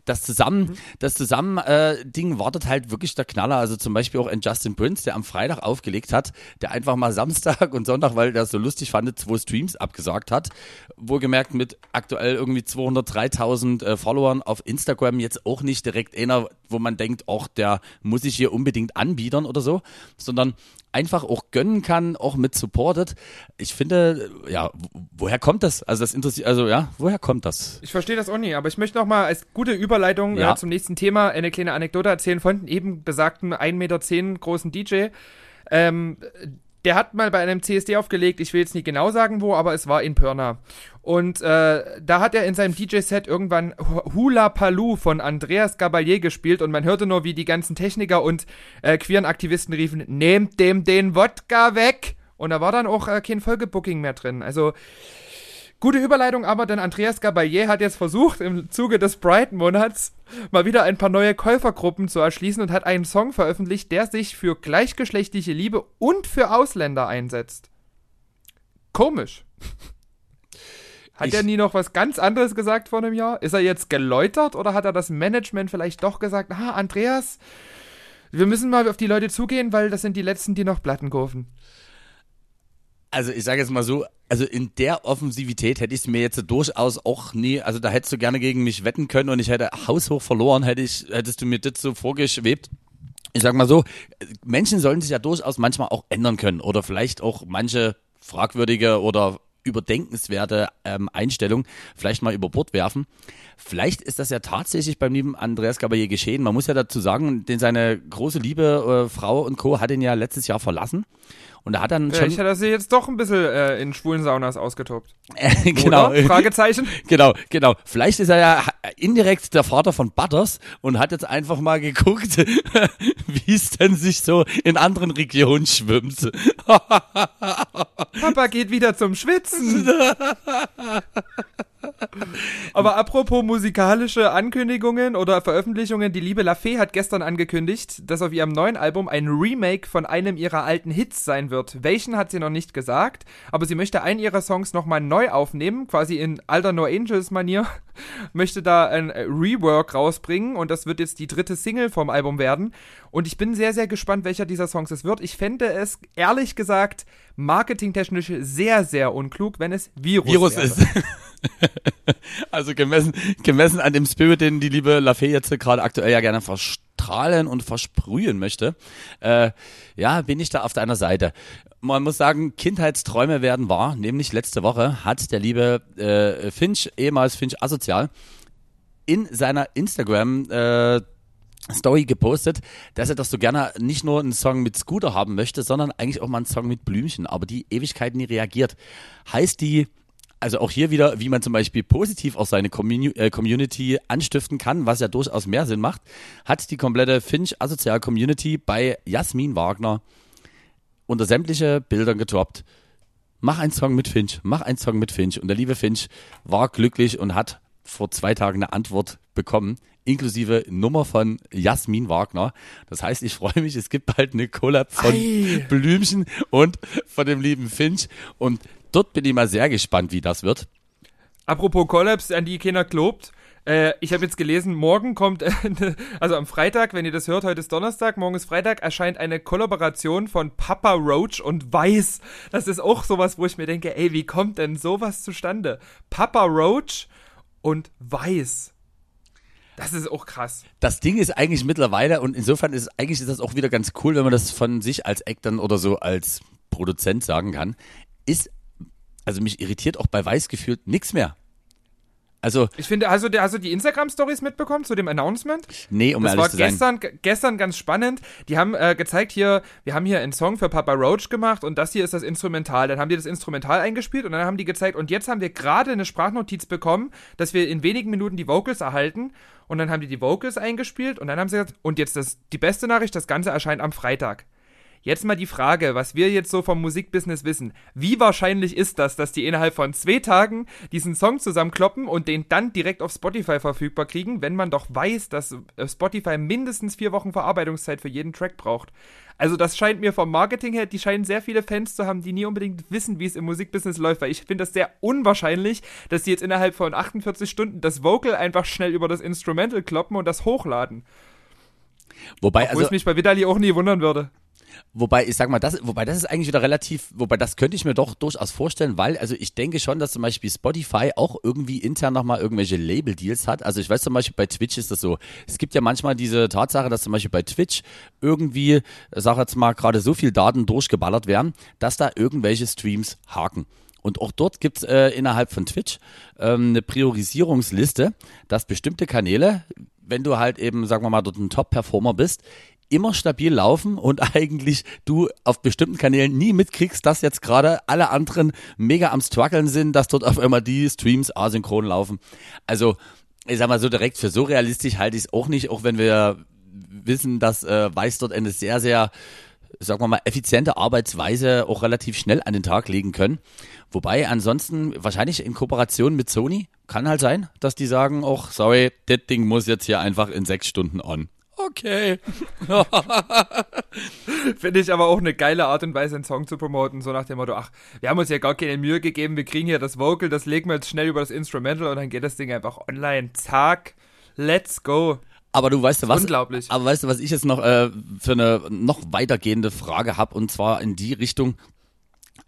das zusammen, das zusammen äh, Ding wartet halt wirklich der Knaller. Also zum Beispiel auch ein Justin Prince, der am Freitag aufgelegt hat, der einfach mal Samstag und Sonntag, weil der es so lustig fand, zwei Streams abgesagt hat. Wohlgemerkt mit aktuell irgendwie 203.000 äh, Followern auf Instagram jetzt auch nicht direkt einer, wo man denkt, auch der muss sich hier unbedingt anbiedern oder so, sondern einfach auch gönnen kann, auch mit supportet. Ich finde, ja, wo- woher kommt das? Also das interessiert, also ja, woher kommt das? Ich verstehe das auch nie, aber ich möchte noch mal als gute Überleitung Ja. äh, zum nächsten Thema eine kleine Anekdote erzählen von eben besagten 1,10 Meter großen DJ. Ähm, der hat mal bei einem CSD aufgelegt, ich will jetzt nicht genau sagen wo, aber es war in Pirna. Und äh, da hat er in seinem DJ-Set irgendwann Hu- Hula Paloo von Andreas Gabalier gespielt und man hörte nur, wie die ganzen Techniker und äh, queeren Aktivisten riefen, nehmt dem den Wodka weg! Und da war dann auch äh, kein Folgebooking mehr drin. Also Gute Überleitung aber, denn Andreas Gabalier hat jetzt versucht, im Zuge des Pride-Monats mal wieder ein paar neue Käufergruppen zu erschließen und hat einen Song veröffentlicht, der sich für gleichgeschlechtliche Liebe und für Ausländer einsetzt. Komisch. Hat Ich- er nie noch was ganz anderes gesagt vor einem Jahr? Ist er jetzt geläutert oder hat er das Management vielleicht doch gesagt, ah, Andreas, wir müssen mal auf die Leute zugehen, weil das sind die Letzten, die noch Platten kaufen. Also ich sage jetzt mal so, also in der Offensivität hätte ich es mir jetzt durchaus auch nie, also da hättest du gerne gegen mich wetten können und ich hätte haushoch verloren, hätte ich, hättest du mir das so vorgeschwebt. Ich sag mal so, Menschen sollen sich ja durchaus manchmal auch ändern können oder vielleicht auch manche fragwürdige oder überdenkenswerte ähm, Einstellung vielleicht mal über Bord werfen. Vielleicht ist das ja tatsächlich beim lieben Andreas Gabalier geschehen. Man muss ja dazu sagen, denn seine große Liebe, äh, Frau und Co. hat ihn ja letztes Jahr verlassen. Und er hat dann schon. Vielleicht hat er sich jetzt doch ein bisschen äh, in schwulen Saunas ausgetobt. genau. Oder? Fragezeichen. Genau, genau. Vielleicht ist er ja indirekt der Vater von Butters und hat jetzt einfach mal geguckt, wie es denn sich so in anderen Regionen schwimmt. Papa geht wieder zum Schwitzen. Aber apropos musikalische Ankündigungen oder Veröffentlichungen, die liebe Lafay hat gestern angekündigt, dass auf ihrem neuen Album ein Remake von einem ihrer alten Hits sein wird. Welchen hat sie noch nicht gesagt, aber sie möchte einen ihrer Songs nochmal neu aufnehmen, quasi in alter No Angels Manier, möchte da ein Rework rausbringen und das wird jetzt die dritte Single vom Album werden. Und ich bin sehr, sehr gespannt, welcher dieser Songs es wird. Ich fände es, ehrlich gesagt, marketingtechnisch sehr, sehr unklug, wenn es Virus, Virus wäre. ist. also gemessen, gemessen an dem Spirit, den die liebe Lafay jetzt gerade aktuell ja gerne verstrahlen und versprühen möchte, äh, ja, bin ich da auf deiner Seite. Man muss sagen, Kindheitsträume werden wahr. Nämlich letzte Woche hat der liebe äh, Finch, ehemals Finch Asozial, in seiner Instagram äh, Story gepostet, dass er doch so gerne nicht nur einen Song mit Scooter haben möchte, sondern eigentlich auch mal einen Song mit Blümchen, aber die Ewigkeit nie reagiert. Heißt die, also auch hier wieder, wie man zum Beispiel positiv auch seine äh, Community anstiften kann, was ja durchaus mehr Sinn macht, hat die komplette Finch Asozial Community bei Jasmin Wagner unter sämtliche Bildern getoppt. Mach einen Song mit Finch, mach einen Song mit Finch. Und der liebe Finch war glücklich und hat vor zwei Tagen eine Antwort bekommen, inklusive Nummer von Jasmin Wagner. Das heißt, ich freue mich, es gibt bald eine Collab von Ei. Blümchen und von dem lieben Finch. Und dort bin ich mal sehr gespannt, wie das wird. Apropos Collabs, an die keiner glaubt. Äh, ich habe jetzt gelesen, morgen kommt, äh, also am Freitag, wenn ihr das hört, heute ist Donnerstag, morgen ist Freitag, erscheint eine Kollaboration von Papa Roach und Weiß. Das ist auch sowas, wo ich mir denke, ey, wie kommt denn sowas zustande? Papa Roach und Weiß. Das ist auch krass. Das Ding ist eigentlich mittlerweile, und insofern ist eigentlich ist das auch wieder ganz cool, wenn man das von sich als Act dann oder so als Produzent sagen kann, ist, also mich irritiert auch bei Weiß gefühlt nichts mehr. Also, Ich finde, also, der, also die Instagram-Stories mitbekommen zu dem Announcement? nee, um Das ehrlich war zu sein. gestern, ge- gestern ganz spannend. Die haben äh, gezeigt hier, wir haben hier einen Song für Papa Roach gemacht und das hier ist das Instrumental. Dann haben die das Instrumental eingespielt und dann haben die gezeigt und jetzt haben wir gerade eine Sprachnotiz bekommen, dass wir in wenigen Minuten die Vocals erhalten und dann haben die die Vocals eingespielt und dann haben sie gesagt, und jetzt das, die beste Nachricht, das Ganze erscheint am Freitag. Jetzt mal die Frage, was wir jetzt so vom Musikbusiness wissen. Wie wahrscheinlich ist das, dass die innerhalb von zwei Tagen diesen Song zusammenkloppen und den dann direkt auf Spotify verfügbar kriegen, wenn man doch weiß, dass äh, Spotify mindestens vier Wochen Verarbeitungszeit für jeden Track braucht? Also das scheint mir vom Marketing her, die scheinen sehr viele Fans zu haben, die nie unbedingt wissen, wie es im Musikbusiness läuft, weil ich finde das sehr unwahrscheinlich, dass die jetzt innerhalb von 48 Stunden das Vocal einfach schnell über das Instrumental kloppen und das hochladen. Wobei, Wo also, es mich bei Vitali auch nie wundern würde. Wobei, ich sag mal, das, wobei das ist eigentlich wieder relativ, wobei das könnte ich mir doch durchaus vorstellen, weil, also ich denke schon, dass zum Beispiel Spotify auch irgendwie intern nochmal irgendwelche Label-Deals hat. Also ich weiß zum Beispiel bei Twitch ist das so. Es gibt ja manchmal diese Tatsache, dass zum Beispiel bei Twitch irgendwie, sag jetzt mal, gerade so viel Daten durchgeballert werden, dass da irgendwelche Streams haken. Und auch dort gibt's äh, innerhalb von Twitch ähm, eine Priorisierungsliste, dass bestimmte Kanäle, wenn du halt eben, sagen wir mal, dort ein Top-Performer bist, immer stabil laufen und eigentlich du auf bestimmten Kanälen nie mitkriegst, dass jetzt gerade alle anderen mega am struggeln sind, dass dort auf einmal die Streams asynchron laufen. Also, ich sag mal so direkt, für so realistisch halte ich es auch nicht, auch wenn wir wissen, dass äh, Weiß dort eine sehr, sehr sagen wir mal, effiziente Arbeitsweise auch relativ schnell an den Tag legen können. Wobei ansonsten wahrscheinlich in Kooperation mit Sony kann halt sein, dass die sagen, auch sorry, das Ding muss jetzt hier einfach in sechs Stunden on. Okay. Finde ich aber auch eine geile Art und Weise, einen Song zu promoten, so nach dem Motto, ach, wir haben uns ja gar keine Mühe gegeben, wir kriegen hier das Vocal, das legen wir jetzt schnell über das Instrumental und dann geht das Ding einfach online. Zack, let's go. Aber du weißt du was? Unglaublich. Aber weißt du, was ich jetzt noch äh, für eine noch weitergehende Frage habe und zwar in die Richtung.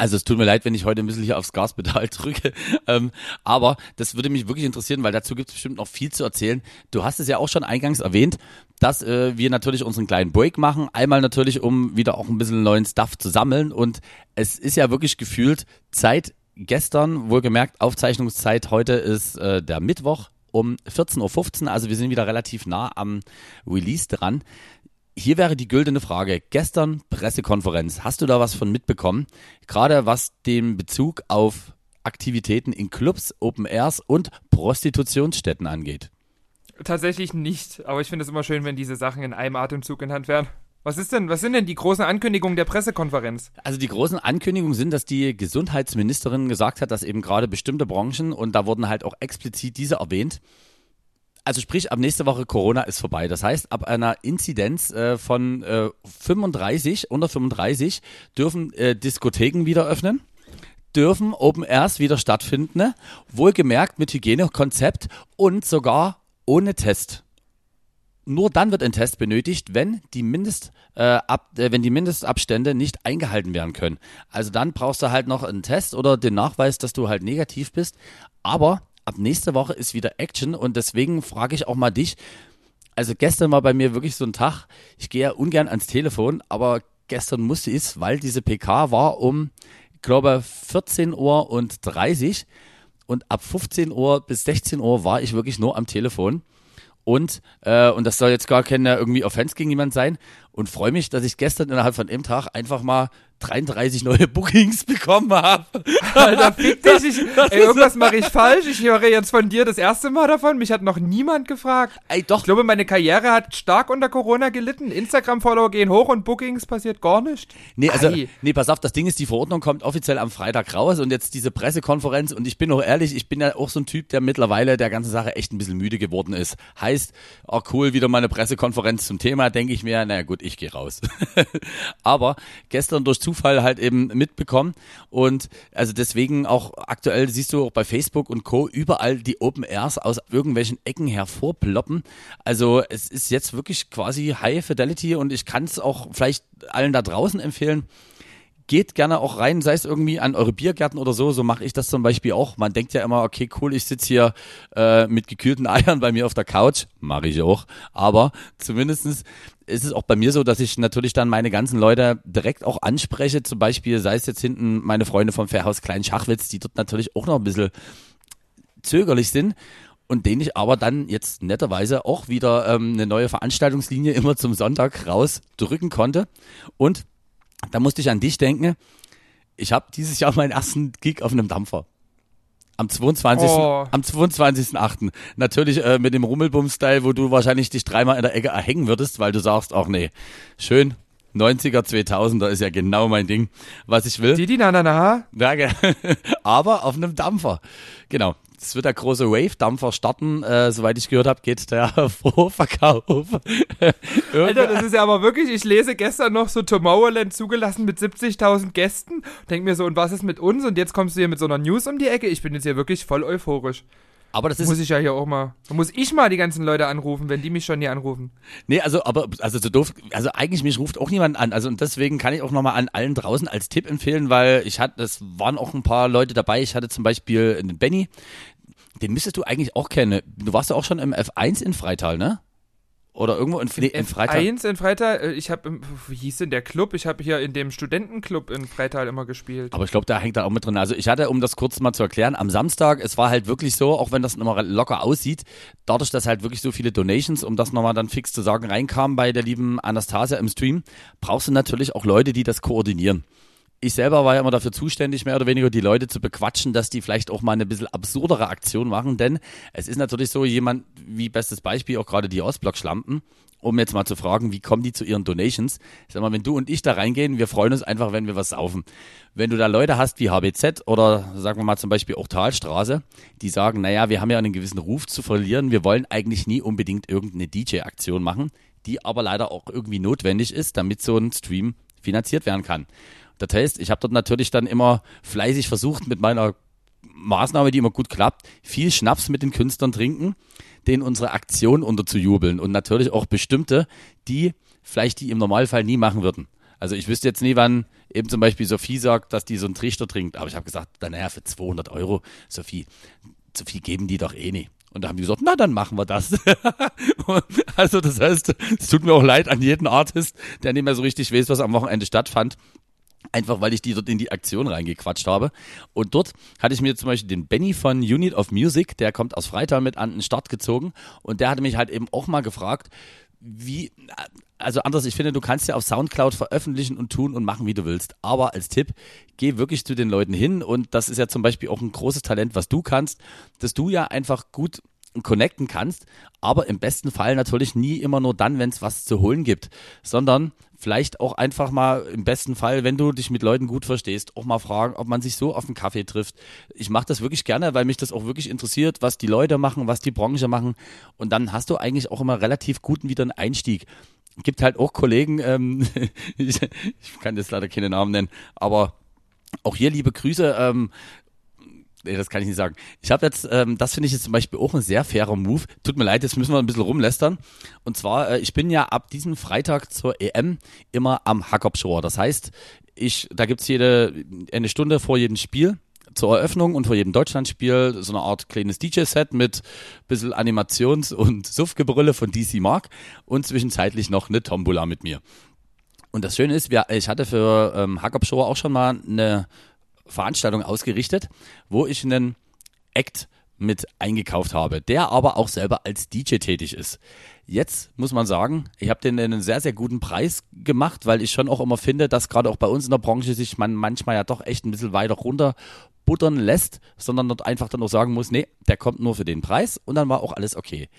Also es tut mir leid, wenn ich heute ein bisschen hier aufs Gaspedal drücke, ähm, aber das würde mich wirklich interessieren, weil dazu gibt es bestimmt noch viel zu erzählen. Du hast es ja auch schon eingangs erwähnt, dass äh, wir natürlich unseren kleinen Break machen. Einmal natürlich, um wieder auch ein bisschen neuen Stuff zu sammeln und es ist ja wirklich gefühlt Zeit gestern, wohlgemerkt Aufzeichnungszeit, heute ist äh, der Mittwoch um 14.15 Uhr, also wir sind wieder relativ nah am Release dran. Hier wäre die güldene Frage. Gestern Pressekonferenz. Hast du da was von mitbekommen? Gerade was den Bezug auf Aktivitäten in Clubs, Open Airs und Prostitutionsstätten angeht. Tatsächlich nicht, aber ich finde es immer schön, wenn diese Sachen in einem Atemzug genannt werden. Was ist denn, was sind denn die großen Ankündigungen der Pressekonferenz? Also die großen Ankündigungen sind, dass die Gesundheitsministerin gesagt hat, dass eben gerade bestimmte Branchen und da wurden halt auch explizit diese erwähnt. Also sprich, ab nächste Woche Corona ist vorbei. Das heißt, ab einer Inzidenz äh, von äh, 35, unter 35, dürfen äh, Diskotheken wieder öffnen, dürfen Open Airs wieder stattfinden, ne? wohlgemerkt mit Hygienekonzept und sogar ohne Test. Nur dann wird ein Test benötigt, wenn die, Mindest, äh, ab, äh, wenn die Mindestabstände nicht eingehalten werden können. Also dann brauchst du halt noch einen Test oder den Nachweis, dass du halt negativ bist. Aber ab nächste Woche ist wieder Action und deswegen frage ich auch mal dich. Also gestern war bei mir wirklich so ein Tag. Ich gehe ja ungern ans Telefon, aber gestern musste ich, weil diese PK war um, ich glaube, 14 Uhr und 30 und ab 15 Uhr bis 16 Uhr war ich wirklich nur am Telefon. Und, äh, und das soll jetzt gar keine irgendwie Offense gegen jemand sein. Und freue mich, dass ich gestern innerhalb von einem Tag einfach mal 33 neue Bookings bekommen habe. Alter, fick dich. Ich, ey, irgendwas mache ich falsch. Ich höre jetzt von dir das erste Mal davon. Mich hat noch niemand gefragt. Ey, doch, Ich glaube, meine Karriere hat stark unter Corona gelitten. Instagram-Follower gehen hoch und Bookings passiert gar nicht. Nee, also, Ei. nee, pass auf, das Ding ist, die Verordnung kommt offiziell am Freitag raus und jetzt diese Pressekonferenz und ich bin auch ehrlich, ich bin ja auch so ein Typ, der mittlerweile der ganzen Sache echt ein bisschen müde geworden ist. Heißt, oh cool, wieder mal eine Pressekonferenz zum Thema, denke ich mir, naja gut, ich gehe raus. Aber gestern durch Zufall halt eben mitbekommen. Und also deswegen auch aktuell siehst du auch bei Facebook und Co. überall die Open Airs aus irgendwelchen Ecken hervorploppen. Also es ist jetzt wirklich quasi High Fidelity und ich kann es auch vielleicht allen da draußen empfehlen geht gerne auch rein, sei es irgendwie an eure Biergärten oder so. So mache ich das zum Beispiel auch. Man denkt ja immer, okay, cool, ich sitze hier äh, mit gekühlten Eiern bei mir auf der Couch. Mache ich auch. Aber zumindestens ist es auch bei mir so, dass ich natürlich dann meine ganzen Leute direkt auch anspreche. Zum Beispiel, sei es jetzt hinten meine Freunde vom Fairhaus Klein Schachwitz, die dort natürlich auch noch ein bisschen zögerlich sind und den ich aber dann jetzt netterweise auch wieder ähm, eine neue Veranstaltungslinie immer zum Sonntag rausdrücken konnte. Und da musste ich an dich denken. Ich habe dieses Jahr meinen ersten Gig auf einem Dampfer. Am 22. Oh. Am 22.8. Natürlich äh, mit dem Rummelbum-Style, wo du wahrscheinlich dich dreimal in der Ecke erhängen würdest, weil du sagst, ach nee, schön, 90er, 2000er ist ja genau mein Ding, was ich will. Didi, na, na, na. Danke. Aber auf einem Dampfer. Genau. Es wird der große Wave-Dampfer starten. Äh, soweit ich gehört habe, geht der Vorverkauf. Alter, das ist ja aber wirklich, ich lese gestern noch so Tomorrowland zugelassen mit 70.000 Gästen. Denk mir so, und was ist mit uns? Und jetzt kommst du hier mit so einer News um die Ecke. Ich bin jetzt hier wirklich voll euphorisch. aber das ist Muss ich ja hier auch mal. Da muss ich mal die ganzen Leute anrufen, wenn die mich schon hier anrufen. Nee, also, aber, also so doof, also eigentlich mich ruft auch niemand an. Also und deswegen kann ich auch nochmal an allen draußen als Tipp empfehlen, weil ich hatte, es waren auch ein paar Leute dabei. Ich hatte zum Beispiel den Benny, den müsstest du eigentlich auch kennen. Du warst ja auch schon im F1 in Freital, ne? Oder irgendwo in, nee, in Freital. Eins in Freital, äh, ich habe, wie hieß denn der Club? Ich habe hier in dem Studentenclub in Freital immer gespielt. Aber ich glaube, da hängt da auch mit drin. Also ich hatte, um das kurz mal zu erklären, am Samstag, es war halt wirklich so, auch wenn das immer locker aussieht, dadurch, dass halt wirklich so viele Donations, um das nochmal dann fix zu sagen, reinkamen bei der lieben Anastasia im Stream, brauchst du natürlich auch Leute, die das koordinieren. Ich selber war ja immer dafür zuständig, mehr oder weniger die Leute zu bequatschen, dass die vielleicht auch mal eine bisschen absurdere Aktion machen, denn es ist natürlich so, jemand, wie bestes Beispiel, auch gerade die Ostblock-Schlampen, um jetzt mal zu fragen, wie kommen die zu ihren Donations? Ich sag mal, wenn du und ich da reingehen, wir freuen uns einfach, wenn wir was saufen. Wenn du da Leute hast wie HBZ oder sagen wir mal zum Beispiel auch Talstraße, die sagen, naja, wir haben ja einen gewissen Ruf zu verlieren, wir wollen eigentlich nie unbedingt irgendeine DJ-Aktion machen, die aber leider auch irgendwie notwendig ist, damit so ein Stream finanziert werden kann. Das heißt, ich habe dort natürlich dann immer fleißig versucht, mit meiner Maßnahme, die immer gut klappt, viel Schnaps mit den Künstlern trinken, denen unsere Aktion unterzujubeln und natürlich auch bestimmte, die vielleicht die im Normalfall nie machen würden. Also ich wüsste jetzt nie, wann eben zum Beispiel Sophie sagt, dass die so einen Trichter trinkt, aber ich habe gesagt, naja, für 200 Euro, Sophie, so viel geben die doch eh nicht. Und da haben die gesagt, na dann machen wir das. Also das heißt, es tut mir auch leid an jeden Artist, der nicht mehr so richtig weiß, was am Wochenende stattfand. Einfach weil ich die dort in die Aktion reingequatscht habe. Und dort hatte ich mir zum Beispiel den Benny von Unit of Music, der kommt aus Freital mit an den Start gezogen. Und der hatte mich halt eben auch mal gefragt, wie, also anders, ich finde, du kannst ja auf Soundcloud veröffentlichen und tun und machen, wie du willst. Aber als Tipp, geh wirklich zu den Leuten hin und das ist ja zum Beispiel auch ein großes Talent, was du kannst, dass du ja einfach gut connecten kannst, aber im besten Fall natürlich nie immer nur dann, wenn es was zu holen gibt, sondern vielleicht auch einfach mal im besten Fall, wenn du dich mit Leuten gut verstehst, auch mal fragen, ob man sich so auf einen Kaffee trifft. Ich mache das wirklich gerne, weil mich das auch wirklich interessiert, was die Leute machen, was die Branche machen und dann hast du eigentlich auch immer relativ guten wieder einen Einstieg. Gibt halt auch Kollegen, ähm, ich, ich kann jetzt leider keine Namen nennen, aber auch hier liebe Grüße, ähm, Nee, das kann ich nicht sagen. Ich habe jetzt, ähm, das finde ich jetzt zum Beispiel auch ein sehr fairer Move. Tut mir leid, jetzt müssen wir ein bisschen rumlästern. Und zwar, äh, ich bin ja ab diesem Freitag zur EM immer am Hackop Shore. Das heißt, ich, da gibt's jede eine Stunde vor jedem Spiel zur Eröffnung und vor jedem Deutschlandspiel so eine Art kleines DJ-Set mit bisschen Animations- und Suffgebrülle von DC Mark und zwischenzeitlich noch eine Tombola mit mir. Und das Schöne ist, wir, ich hatte für ähm, Hackop Shore auch schon mal eine Veranstaltung ausgerichtet, wo ich einen Act mit eingekauft habe, der aber auch selber als DJ tätig ist. Jetzt muss man sagen, ich habe den einen sehr, sehr guten Preis gemacht, weil ich schon auch immer finde, dass gerade auch bei uns in der Branche sich man manchmal ja doch echt ein bisschen weiter runter buttern lässt, sondern dort einfach dann auch sagen muss, nee, der kommt nur für den Preis und dann war auch alles okay.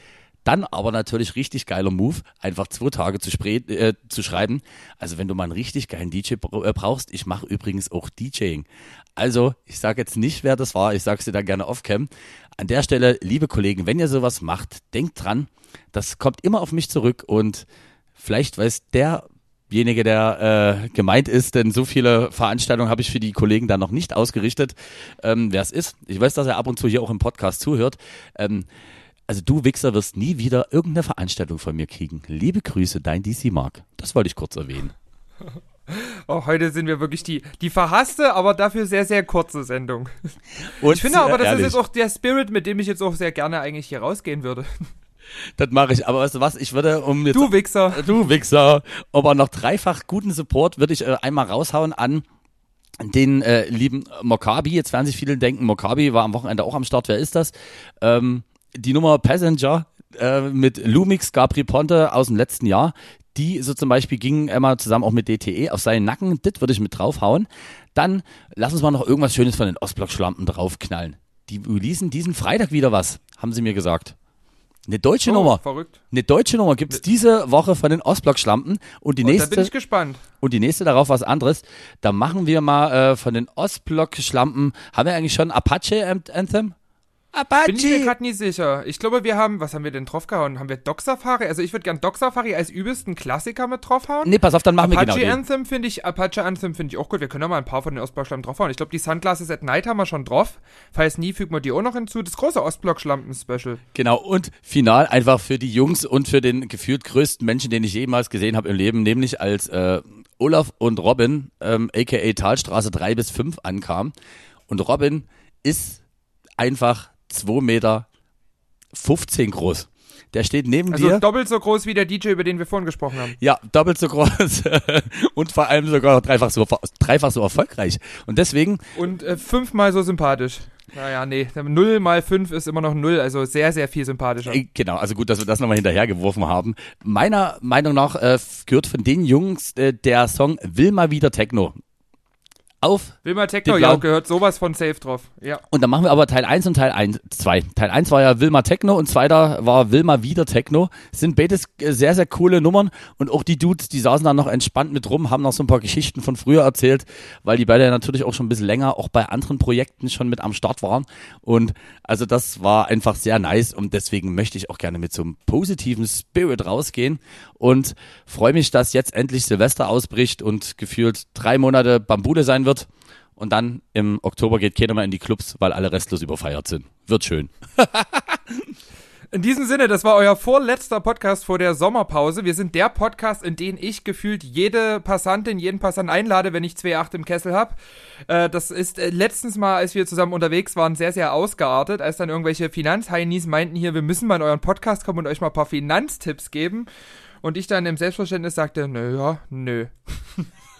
Dann aber natürlich richtig geiler Move, einfach zwei Tage zu, äh, zu schreiben. Also wenn du mal einen richtig geilen DJ äh, brauchst, ich mache übrigens auch DJing. Also ich sage jetzt nicht, wer das war, ich sage es dir dann gerne off-cam. An der Stelle, liebe Kollegen, wenn ihr sowas macht, denkt dran, das kommt immer auf mich zurück und vielleicht weiß der derjenige, der äh, gemeint ist, denn so viele Veranstaltungen habe ich für die Kollegen dann noch nicht ausgerichtet, ähm, wer es ist. Ich weiß, dass er ab und zu hier auch im Podcast zuhört. Ähm, also du Wichser wirst nie wieder irgendeine Veranstaltung von mir kriegen. Liebe Grüße, dein DC Mark. Das wollte ich kurz erwähnen. Oh, heute sind wir wirklich die, die verhasste, aber dafür sehr, sehr kurze Sendung. Und, Ich finde aber, das ehrlich, ist jetzt auch der Spirit, mit dem ich jetzt auch sehr gerne eigentlich hier rausgehen würde. Das mache ich. Aber weißt du was? Ich würde, um jetzt Du Wichser. Du Wichser. Aber noch dreifach guten Support würde ich äh, einmal raushauen an den äh, lieben Mokabi. Jetzt werden sich viele denken, Mokabi war am Wochenende auch am Start. Wer ist das? Ähm, die Nummer Passenger äh, mit Lumix Gabri Ponte aus dem letzten Jahr. Die so zum Beispiel ging immer zusammen auch mit DTE auf seinen Nacken. Das würde ich mit draufhauen. Dann lass uns mal noch irgendwas Schönes von den Ostblock-Schlampen draufknallen. Die releasen diesen Freitag wieder was, haben sie mir gesagt. Eine deutsche Oh, Nummer. verrückt. Eine deutsche Nummer gibt's diese Woche von den Ostblock-Schlampen und die Und da bin nächste ich gespannt. und die nächste darauf was anderes. Da machen wir mal äh, von den Ostblock-Schlampen. Haben wir eigentlich schon Apache Ant- Anthem? Apache. Bin ich mir gerade nie sicher. Ich glaube, wir haben, was haben wir denn draufgehauen? Haben wir Doc Safari? Also ich würde gern Doc Safari als übelsten Klassiker mit draufhauen. nee, pass auf, dann machen wir Apache genau den. Anthem finde ich, Apache Anthem finde ich auch gut. Wir können ja mal ein paar von den Ostblock-Schlampen draufhauen. Ich glaube, die Sunglasses at Night haben wir schon drauf. Falls nie, fügen wir die auch noch hinzu. Das große Ostblock-Schlampen-Special. Genau, und final einfach für die Jungs und für den gefühlt größten Menschen, den ich jemals gesehen habe im Leben, nämlich als äh, Olaf und Robin, ähm, aka Talstraße 3 bis 5 ankamen. Und Robin ist einfach 2 Meter 15 groß. Der steht neben Also dir. doppelt so groß wie der DJ, über den wir vorhin gesprochen haben. Ja, doppelt so groß und vor allem sogar dreifach so, dreifach so erfolgreich. Und deswegen, Und äh, fünfmal so sympathisch. Naja, nee. Null mal fünf ist immer noch null, also sehr, sehr viel sympathischer. äh, genau, also gut, dass wir das nochmal hinterhergeworfen haben. Meiner Meinung nach äh, gehört von den Jungs äh, der Song Will mal wieder Techno. Auf. Wilma Techno, ja, gehört sowas von safe drauf. Ja. Und dann machen wir aber Teil 1 und Teil 1, 2. Teil 1 war ja Wilma Techno und zweiter war Wilma wieder Techno. Sind beides äh, sehr, sehr coole Nummern und auch die Dudes, die saßen da noch entspannt mit rum, haben noch so ein paar Geschichten von früher erzählt, weil die beide natürlich auch schon ein bisschen länger auch bei anderen Projekten schon mit am Start waren. Und also das war einfach sehr nice und deswegen möchte ich auch gerne mit so einem positiven Spirit rausgehen und freue mich, dass jetzt endlich Silvester ausbricht und gefühlt drei Monate Bambule sein wird. Und dann im Oktober geht keiner mehr in die Clubs, weil alle restlos überfeiert sind. Wird schön. In diesem Sinne, das war euer vorletzter Podcast vor der Sommerpause. Wir sind der Podcast, in den ich gefühlt jede Passantin, jeden Passant einlade, wenn ich 2,8 im Kessel habe. Äh, das ist äh, letztens mal, als wir zusammen unterwegs waren, sehr, sehr ausgeartet, als dann irgendwelche Finanzheinis meinten hier, wir müssen mal in euren Podcast kommen und euch mal ein paar Finanztipps geben. Und ich dann im Selbstverständnis sagte, nö, ja, nö.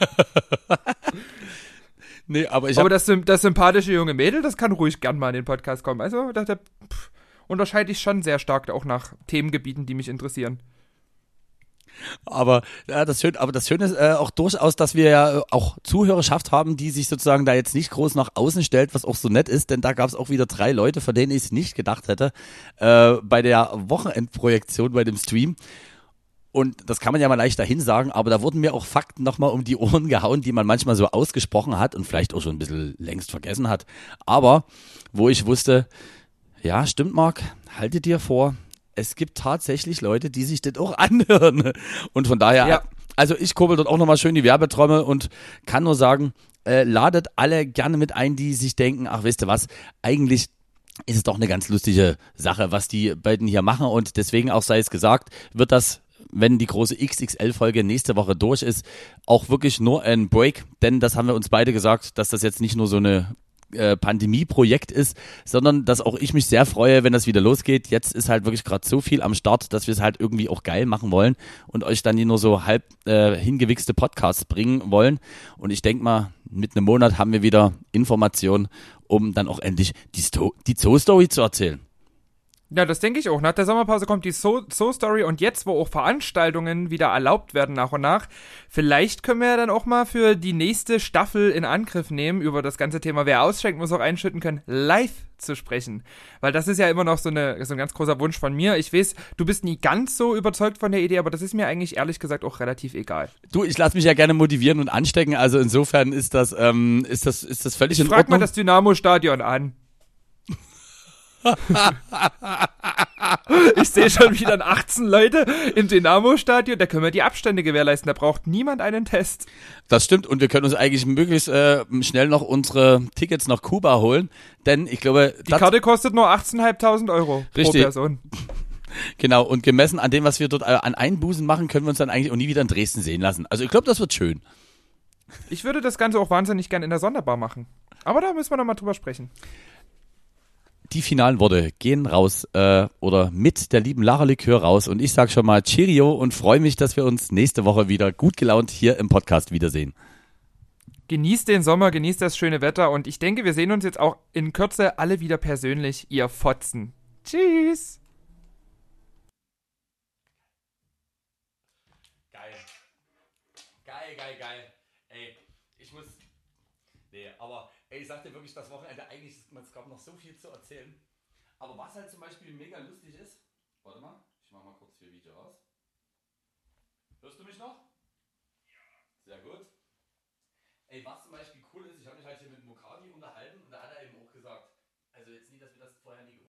Nee, aber ich Aber das, das sympathische junge Mädel, das kann ruhig gern mal in den Podcast kommen. Also, dachte, pff, unterscheide ich schon sehr stark auch nach Themengebieten, die mich interessieren. aber ja, das Schöne, aber das Schöne ist äh, auch durchaus, dass wir ja äh, auch Zuhörerschaft haben, die sich sozusagen da jetzt nicht groß nach außen stellt, was auch so nett ist, denn da gab es auch wieder drei Leute, von denen ich es nicht gedacht hätte, äh, bei der Wochenendprojektion bei dem Stream. Und das kann man ja mal leicht dahin sagen, aber da wurden mir auch Fakten nochmal um die Ohren gehauen, die man manchmal so ausgesprochen hat und vielleicht auch schon ein bisschen längst vergessen hat. Aber wo ich wusste, ja, stimmt, Marc, halte dir vor, es gibt tatsächlich Leute, die sich das auch anhören. Und von daher, Ja. also ich kurbel dort auch nochmal schön die Werbetrommel und kann nur sagen, äh, ladet alle gerne mit ein, die sich denken, ach, wisst ihr was, eigentlich ist es doch eine ganz lustige Sache, was die beiden hier machen und deswegen auch sei es gesagt, wird das wenn die große XXL-Folge nächste Woche durch ist, auch wirklich nur ein Break, denn das haben wir uns beide gesagt, dass das jetzt nicht nur so eine äh, Pandemie-Projekt ist, sondern dass auch ich mich sehr freue, wenn das wieder losgeht. Jetzt ist halt wirklich gerade so viel am Start, dass wir es halt irgendwie auch geil machen wollen und euch dann hier nur so halb äh, hingewichste Podcasts bringen wollen. Und ich denke mal, mit einem Monat haben wir wieder Informationen, um dann auch endlich die, Sto die Zoo-Story zu erzählen. Ja, das denke ich auch. Nach der Sommerpause kommt die So- So-Story und jetzt, wo auch Veranstaltungen wieder erlaubt werden nach und nach, vielleicht können wir ja dann auch mal für die nächste Staffel in Angriff nehmen, über das ganze Thema, wer ausschenkt, muss auch einschütten können, live zu sprechen. Weil das ist ja immer noch so, eine, so ein ganz großer Wunsch von mir. Ich weiß, du bist nie ganz so überzeugt von der Idee, aber das ist mir eigentlich ehrlich gesagt auch relativ egal. Du, ich lasse mich ja gerne motivieren und anstecken, also insofern ist das, ähm, ist das, ist das völlig in Frag mal Ordnung. das Dynamo-Stadion an. ich sehe schon wieder 18 Leute im Dynamo-Stadion. Da können wir die Abstände gewährleisten. Da braucht niemand einen Test. Das stimmt und wir können uns eigentlich möglichst äh, schnell noch unsere Tickets nach Kuba holen, denn ich glaube, Die Karte kostet nur 18.500 Euro Richtig. pro Person. genau und gemessen an dem, was wir dort äh, an Einbußen machen, können wir uns dann eigentlich auch nie wieder in Dresden sehen lassen. Also ich glaube, das wird schön. Ich würde das Ganze auch wahnsinnig gern in der Sonderbar machen. Aber da müssen wir noch mal drüber sprechen. Die finalen Worte gehen raus äh, oder mit der lieben Lara Likör raus und ich sage schon mal Cheerio und freue mich, dass wir uns nächste Woche wieder gut gelaunt hier im Podcast wiedersehen. Genießt den Sommer, genießt das schöne Wetter und ich denke, wir sehen uns jetzt auch in Kürze alle wieder persönlich, ihr Fotzen. Tschüss! Geil. Geil, geil, geil. Ey, ich muss. Nee, aber ey, ich sag dir wirklich, das Wochenende es gab noch so viel zu erzählen. Aber was halt zum Beispiel mega lustig ist. Warte mal, ich mach mal kurz hier Video aus. Hörst du mich noch? Ja. Sehr gut. Ey, was zum Beispiel